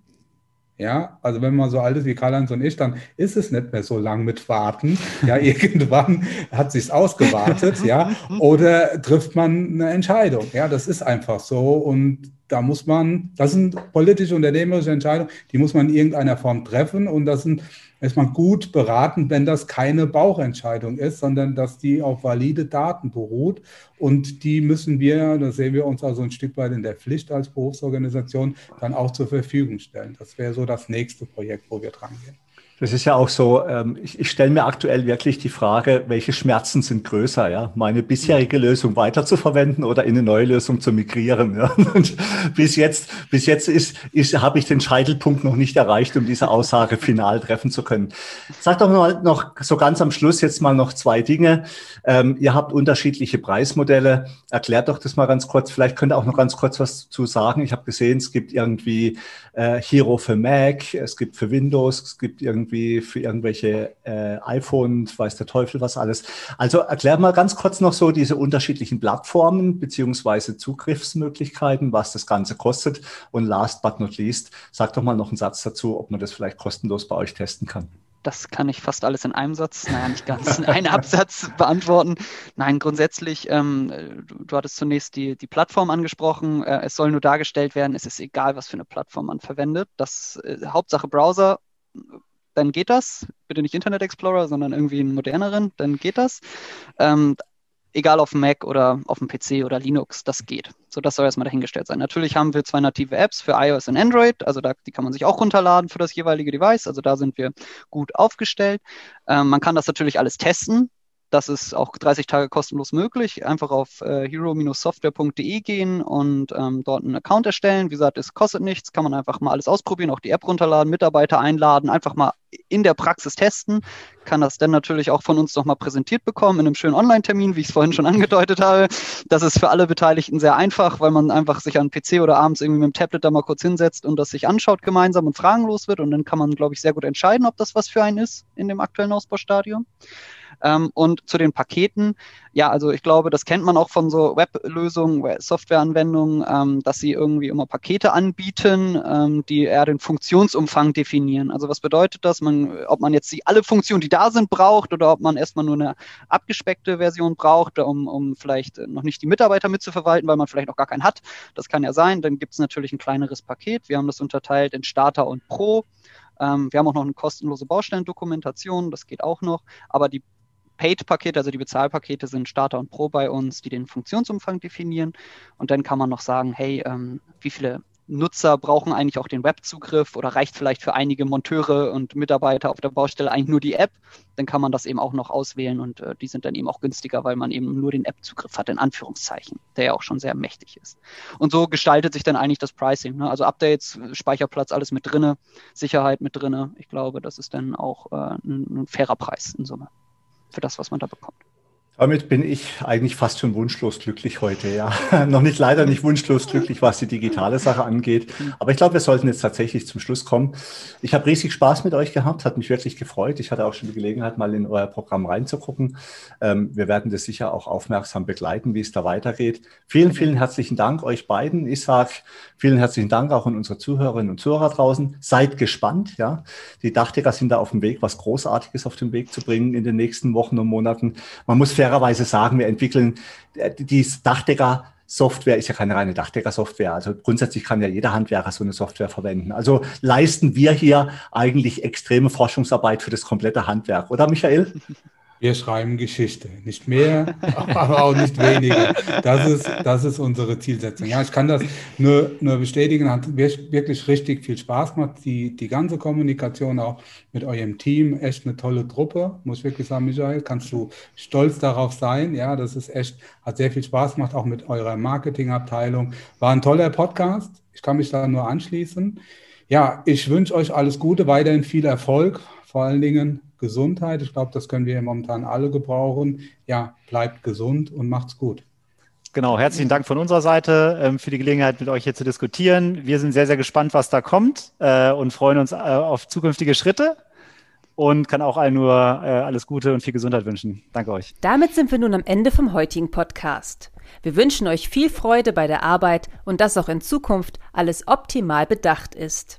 Ja, also wenn man so alt ist wie Karl-Heinz und ich, dann ist es nicht mehr so lang mit Warten. Ja, irgendwann hat sich's ausgewartet, ja, oder trifft man eine Entscheidung. Ja, das ist einfach so und da muss man, das sind politische, unternehmerische Entscheidungen, die muss man in irgendeiner Form treffen und das sind, ist man gut beraten, wenn das keine Bauchentscheidung ist, sondern dass die auf valide Daten beruht und die müssen wir, da sehen wir uns also ein Stück weit in der Pflicht als Berufsorganisation, dann auch zur Verfügung stellen. Das wäre so das nächste Projekt, wo wir dran gehen. Das ist ja auch so, ähm, ich, ich stelle mir aktuell wirklich die Frage, welche Schmerzen sind größer, ja? Meine bisherige Lösung weiter zu verwenden oder in eine neue Lösung zu migrieren. Ja? Und bis jetzt, bis jetzt ist, ist, habe ich den Scheitelpunkt noch nicht erreicht, um diese Aussage final treffen zu können. Sag doch mal noch so ganz am Schluss jetzt mal noch zwei Dinge. Ähm, ihr habt unterschiedliche Preismodelle. Erklärt doch das mal ganz kurz. Vielleicht könnt ihr auch noch ganz kurz was zu sagen. Ich habe gesehen, es gibt irgendwie äh, Hero für Mac, es gibt für Windows, es gibt irgendwie für irgendwelche äh, iPhone, weiß der Teufel was alles. Also erklär mal ganz kurz noch so diese unterschiedlichen Plattformen beziehungsweise Zugriffsmöglichkeiten, was das Ganze kostet. Und last but not least, sag doch mal noch einen Satz dazu, ob man das vielleicht kostenlos bei euch testen kann. Das kann ich fast alles in einem Satz, naja, nicht ganz, in einem Absatz beantworten. Nein, grundsätzlich, ähm, du, du, hattest zunächst die, die Plattform angesprochen. Äh, es soll nur dargestellt werden, es ist egal, was für eine Plattform man verwendet. Das äh, Hauptsache Browser, dann geht das. Bitte nicht Internet Explorer, sondern irgendwie einen moderneren, dann geht das. Ähm, egal auf Mac oder auf dem PC oder Linux, das geht. So, das soll erstmal dahingestellt sein. Natürlich haben wir zwei native Apps für iOS und Android, also da, die kann man sich auch runterladen für das jeweilige Device, also da sind wir gut aufgestellt. Ähm, man kann das natürlich alles testen, das ist auch 30 Tage kostenlos möglich. Einfach auf äh, hero-software.de gehen und ähm, dort einen Account erstellen. Wie gesagt, es kostet nichts, kann man einfach mal alles ausprobieren, auch die App runterladen, Mitarbeiter einladen, einfach mal in der Praxis testen. Kann das dann natürlich auch von uns nochmal präsentiert bekommen in einem schönen Online-Termin, wie ich es vorhin schon angedeutet habe. Das ist für alle Beteiligten sehr einfach, weil man einfach sich an PC oder abends irgendwie mit dem Tablet da mal kurz hinsetzt und das sich anschaut gemeinsam und fragenlos wird. Und dann kann man, glaube ich, sehr gut entscheiden, ob das was für einen ist in dem aktuellen Ausbaustadium. Ähm, und zu den Paketen, ja, also ich glaube, das kennt man auch von so Web-Lösungen, Softwareanwendungen, ähm, dass sie irgendwie immer Pakete anbieten, ähm, die eher den Funktionsumfang definieren. Also was bedeutet das? Man, ob man jetzt die alle Funktionen, die da sind, braucht oder ob man erstmal nur eine abgespeckte Version braucht, um, um vielleicht noch nicht die Mitarbeiter mitzuverwalten, weil man vielleicht noch gar keinen hat. Das kann ja sein. Dann gibt es natürlich ein kleineres Paket. Wir haben das unterteilt in Starter und Pro. Ähm, wir haben auch noch eine kostenlose Baustellendokumentation, das geht auch noch. Aber die Paid-Pakete, also die Bezahlpakete sind Starter und Pro bei uns, die den Funktionsumfang definieren. Und dann kann man noch sagen, hey, ähm, wie viele Nutzer brauchen eigentlich auch den Webzugriff oder reicht vielleicht für einige Monteure und Mitarbeiter auf der Baustelle eigentlich nur die App, dann kann man das eben auch noch auswählen und äh, die sind dann eben auch günstiger, weil man eben nur den App-Zugriff hat, in Anführungszeichen, der ja auch schon sehr mächtig ist. Und so gestaltet sich dann eigentlich das Pricing. Ne? Also Updates, Speicherplatz, alles mit drinne, Sicherheit mit drinne. Ich glaube, das ist dann auch äh, ein, ein fairer Preis in Summe für das, was man da bekommt. Damit bin ich eigentlich fast schon wunschlos glücklich heute, ja. Noch nicht leider nicht wunschlos glücklich, was die digitale Sache angeht. Aber ich glaube, wir sollten jetzt tatsächlich zum Schluss kommen. Ich habe riesig Spaß mit euch gehabt, hat mich wirklich gefreut. Ich hatte auch schon die Gelegenheit, mal in euer Programm reinzugucken. Ähm, wir werden das sicher auch aufmerksam begleiten, wie es da weitergeht. Vielen, vielen herzlichen Dank euch beiden. Ich sage vielen herzlichen Dank auch an unsere Zuhörerinnen und Zuhörer draußen. Seid gespannt, ja. Die Dachdecker sind da auf dem Weg, was Großartiges auf den Weg zu bringen in den nächsten Wochen und Monaten. Man muss fair fairerweise sagen, wir entwickeln äh, die Dachdecker Software ist ja keine reine Dachdecker-Software. Also grundsätzlich kann ja jeder Handwerker so eine Software verwenden. Also leisten wir hier eigentlich extreme Forschungsarbeit für das komplette Handwerk, oder Michael? Wir schreiben Geschichte. Nicht mehr, aber auch nicht weniger. Das ist, das ist unsere Zielsetzung. Ja, ich kann das nur, nur bestätigen. Hat wirklich richtig viel Spaß gemacht. Die, die ganze Kommunikation auch mit eurem Team. Echt eine tolle Truppe. Muss ich wirklich sagen, Michael, kannst du stolz darauf sein. Ja, das ist echt, hat sehr viel Spaß gemacht, auch mit eurer Marketingabteilung. War ein toller Podcast. Ich kann mich da nur anschließen. Ja, ich wünsche euch alles Gute, weiterhin viel Erfolg. Vor allen Dingen Gesundheit. Ich glaube, das können wir momentan alle gebrauchen. Ja, bleibt gesund und macht's gut. Genau, herzlichen Dank von unserer Seite ähm, für die Gelegenheit, mit euch hier zu diskutieren. Wir sind sehr, sehr gespannt, was da kommt äh, und freuen uns äh, auf zukünftige Schritte und kann auch allen nur äh, alles Gute und viel Gesundheit wünschen. Danke euch. Damit sind wir nun am Ende vom heutigen Podcast. Wir wünschen euch viel Freude bei der Arbeit und dass auch in Zukunft alles optimal bedacht ist.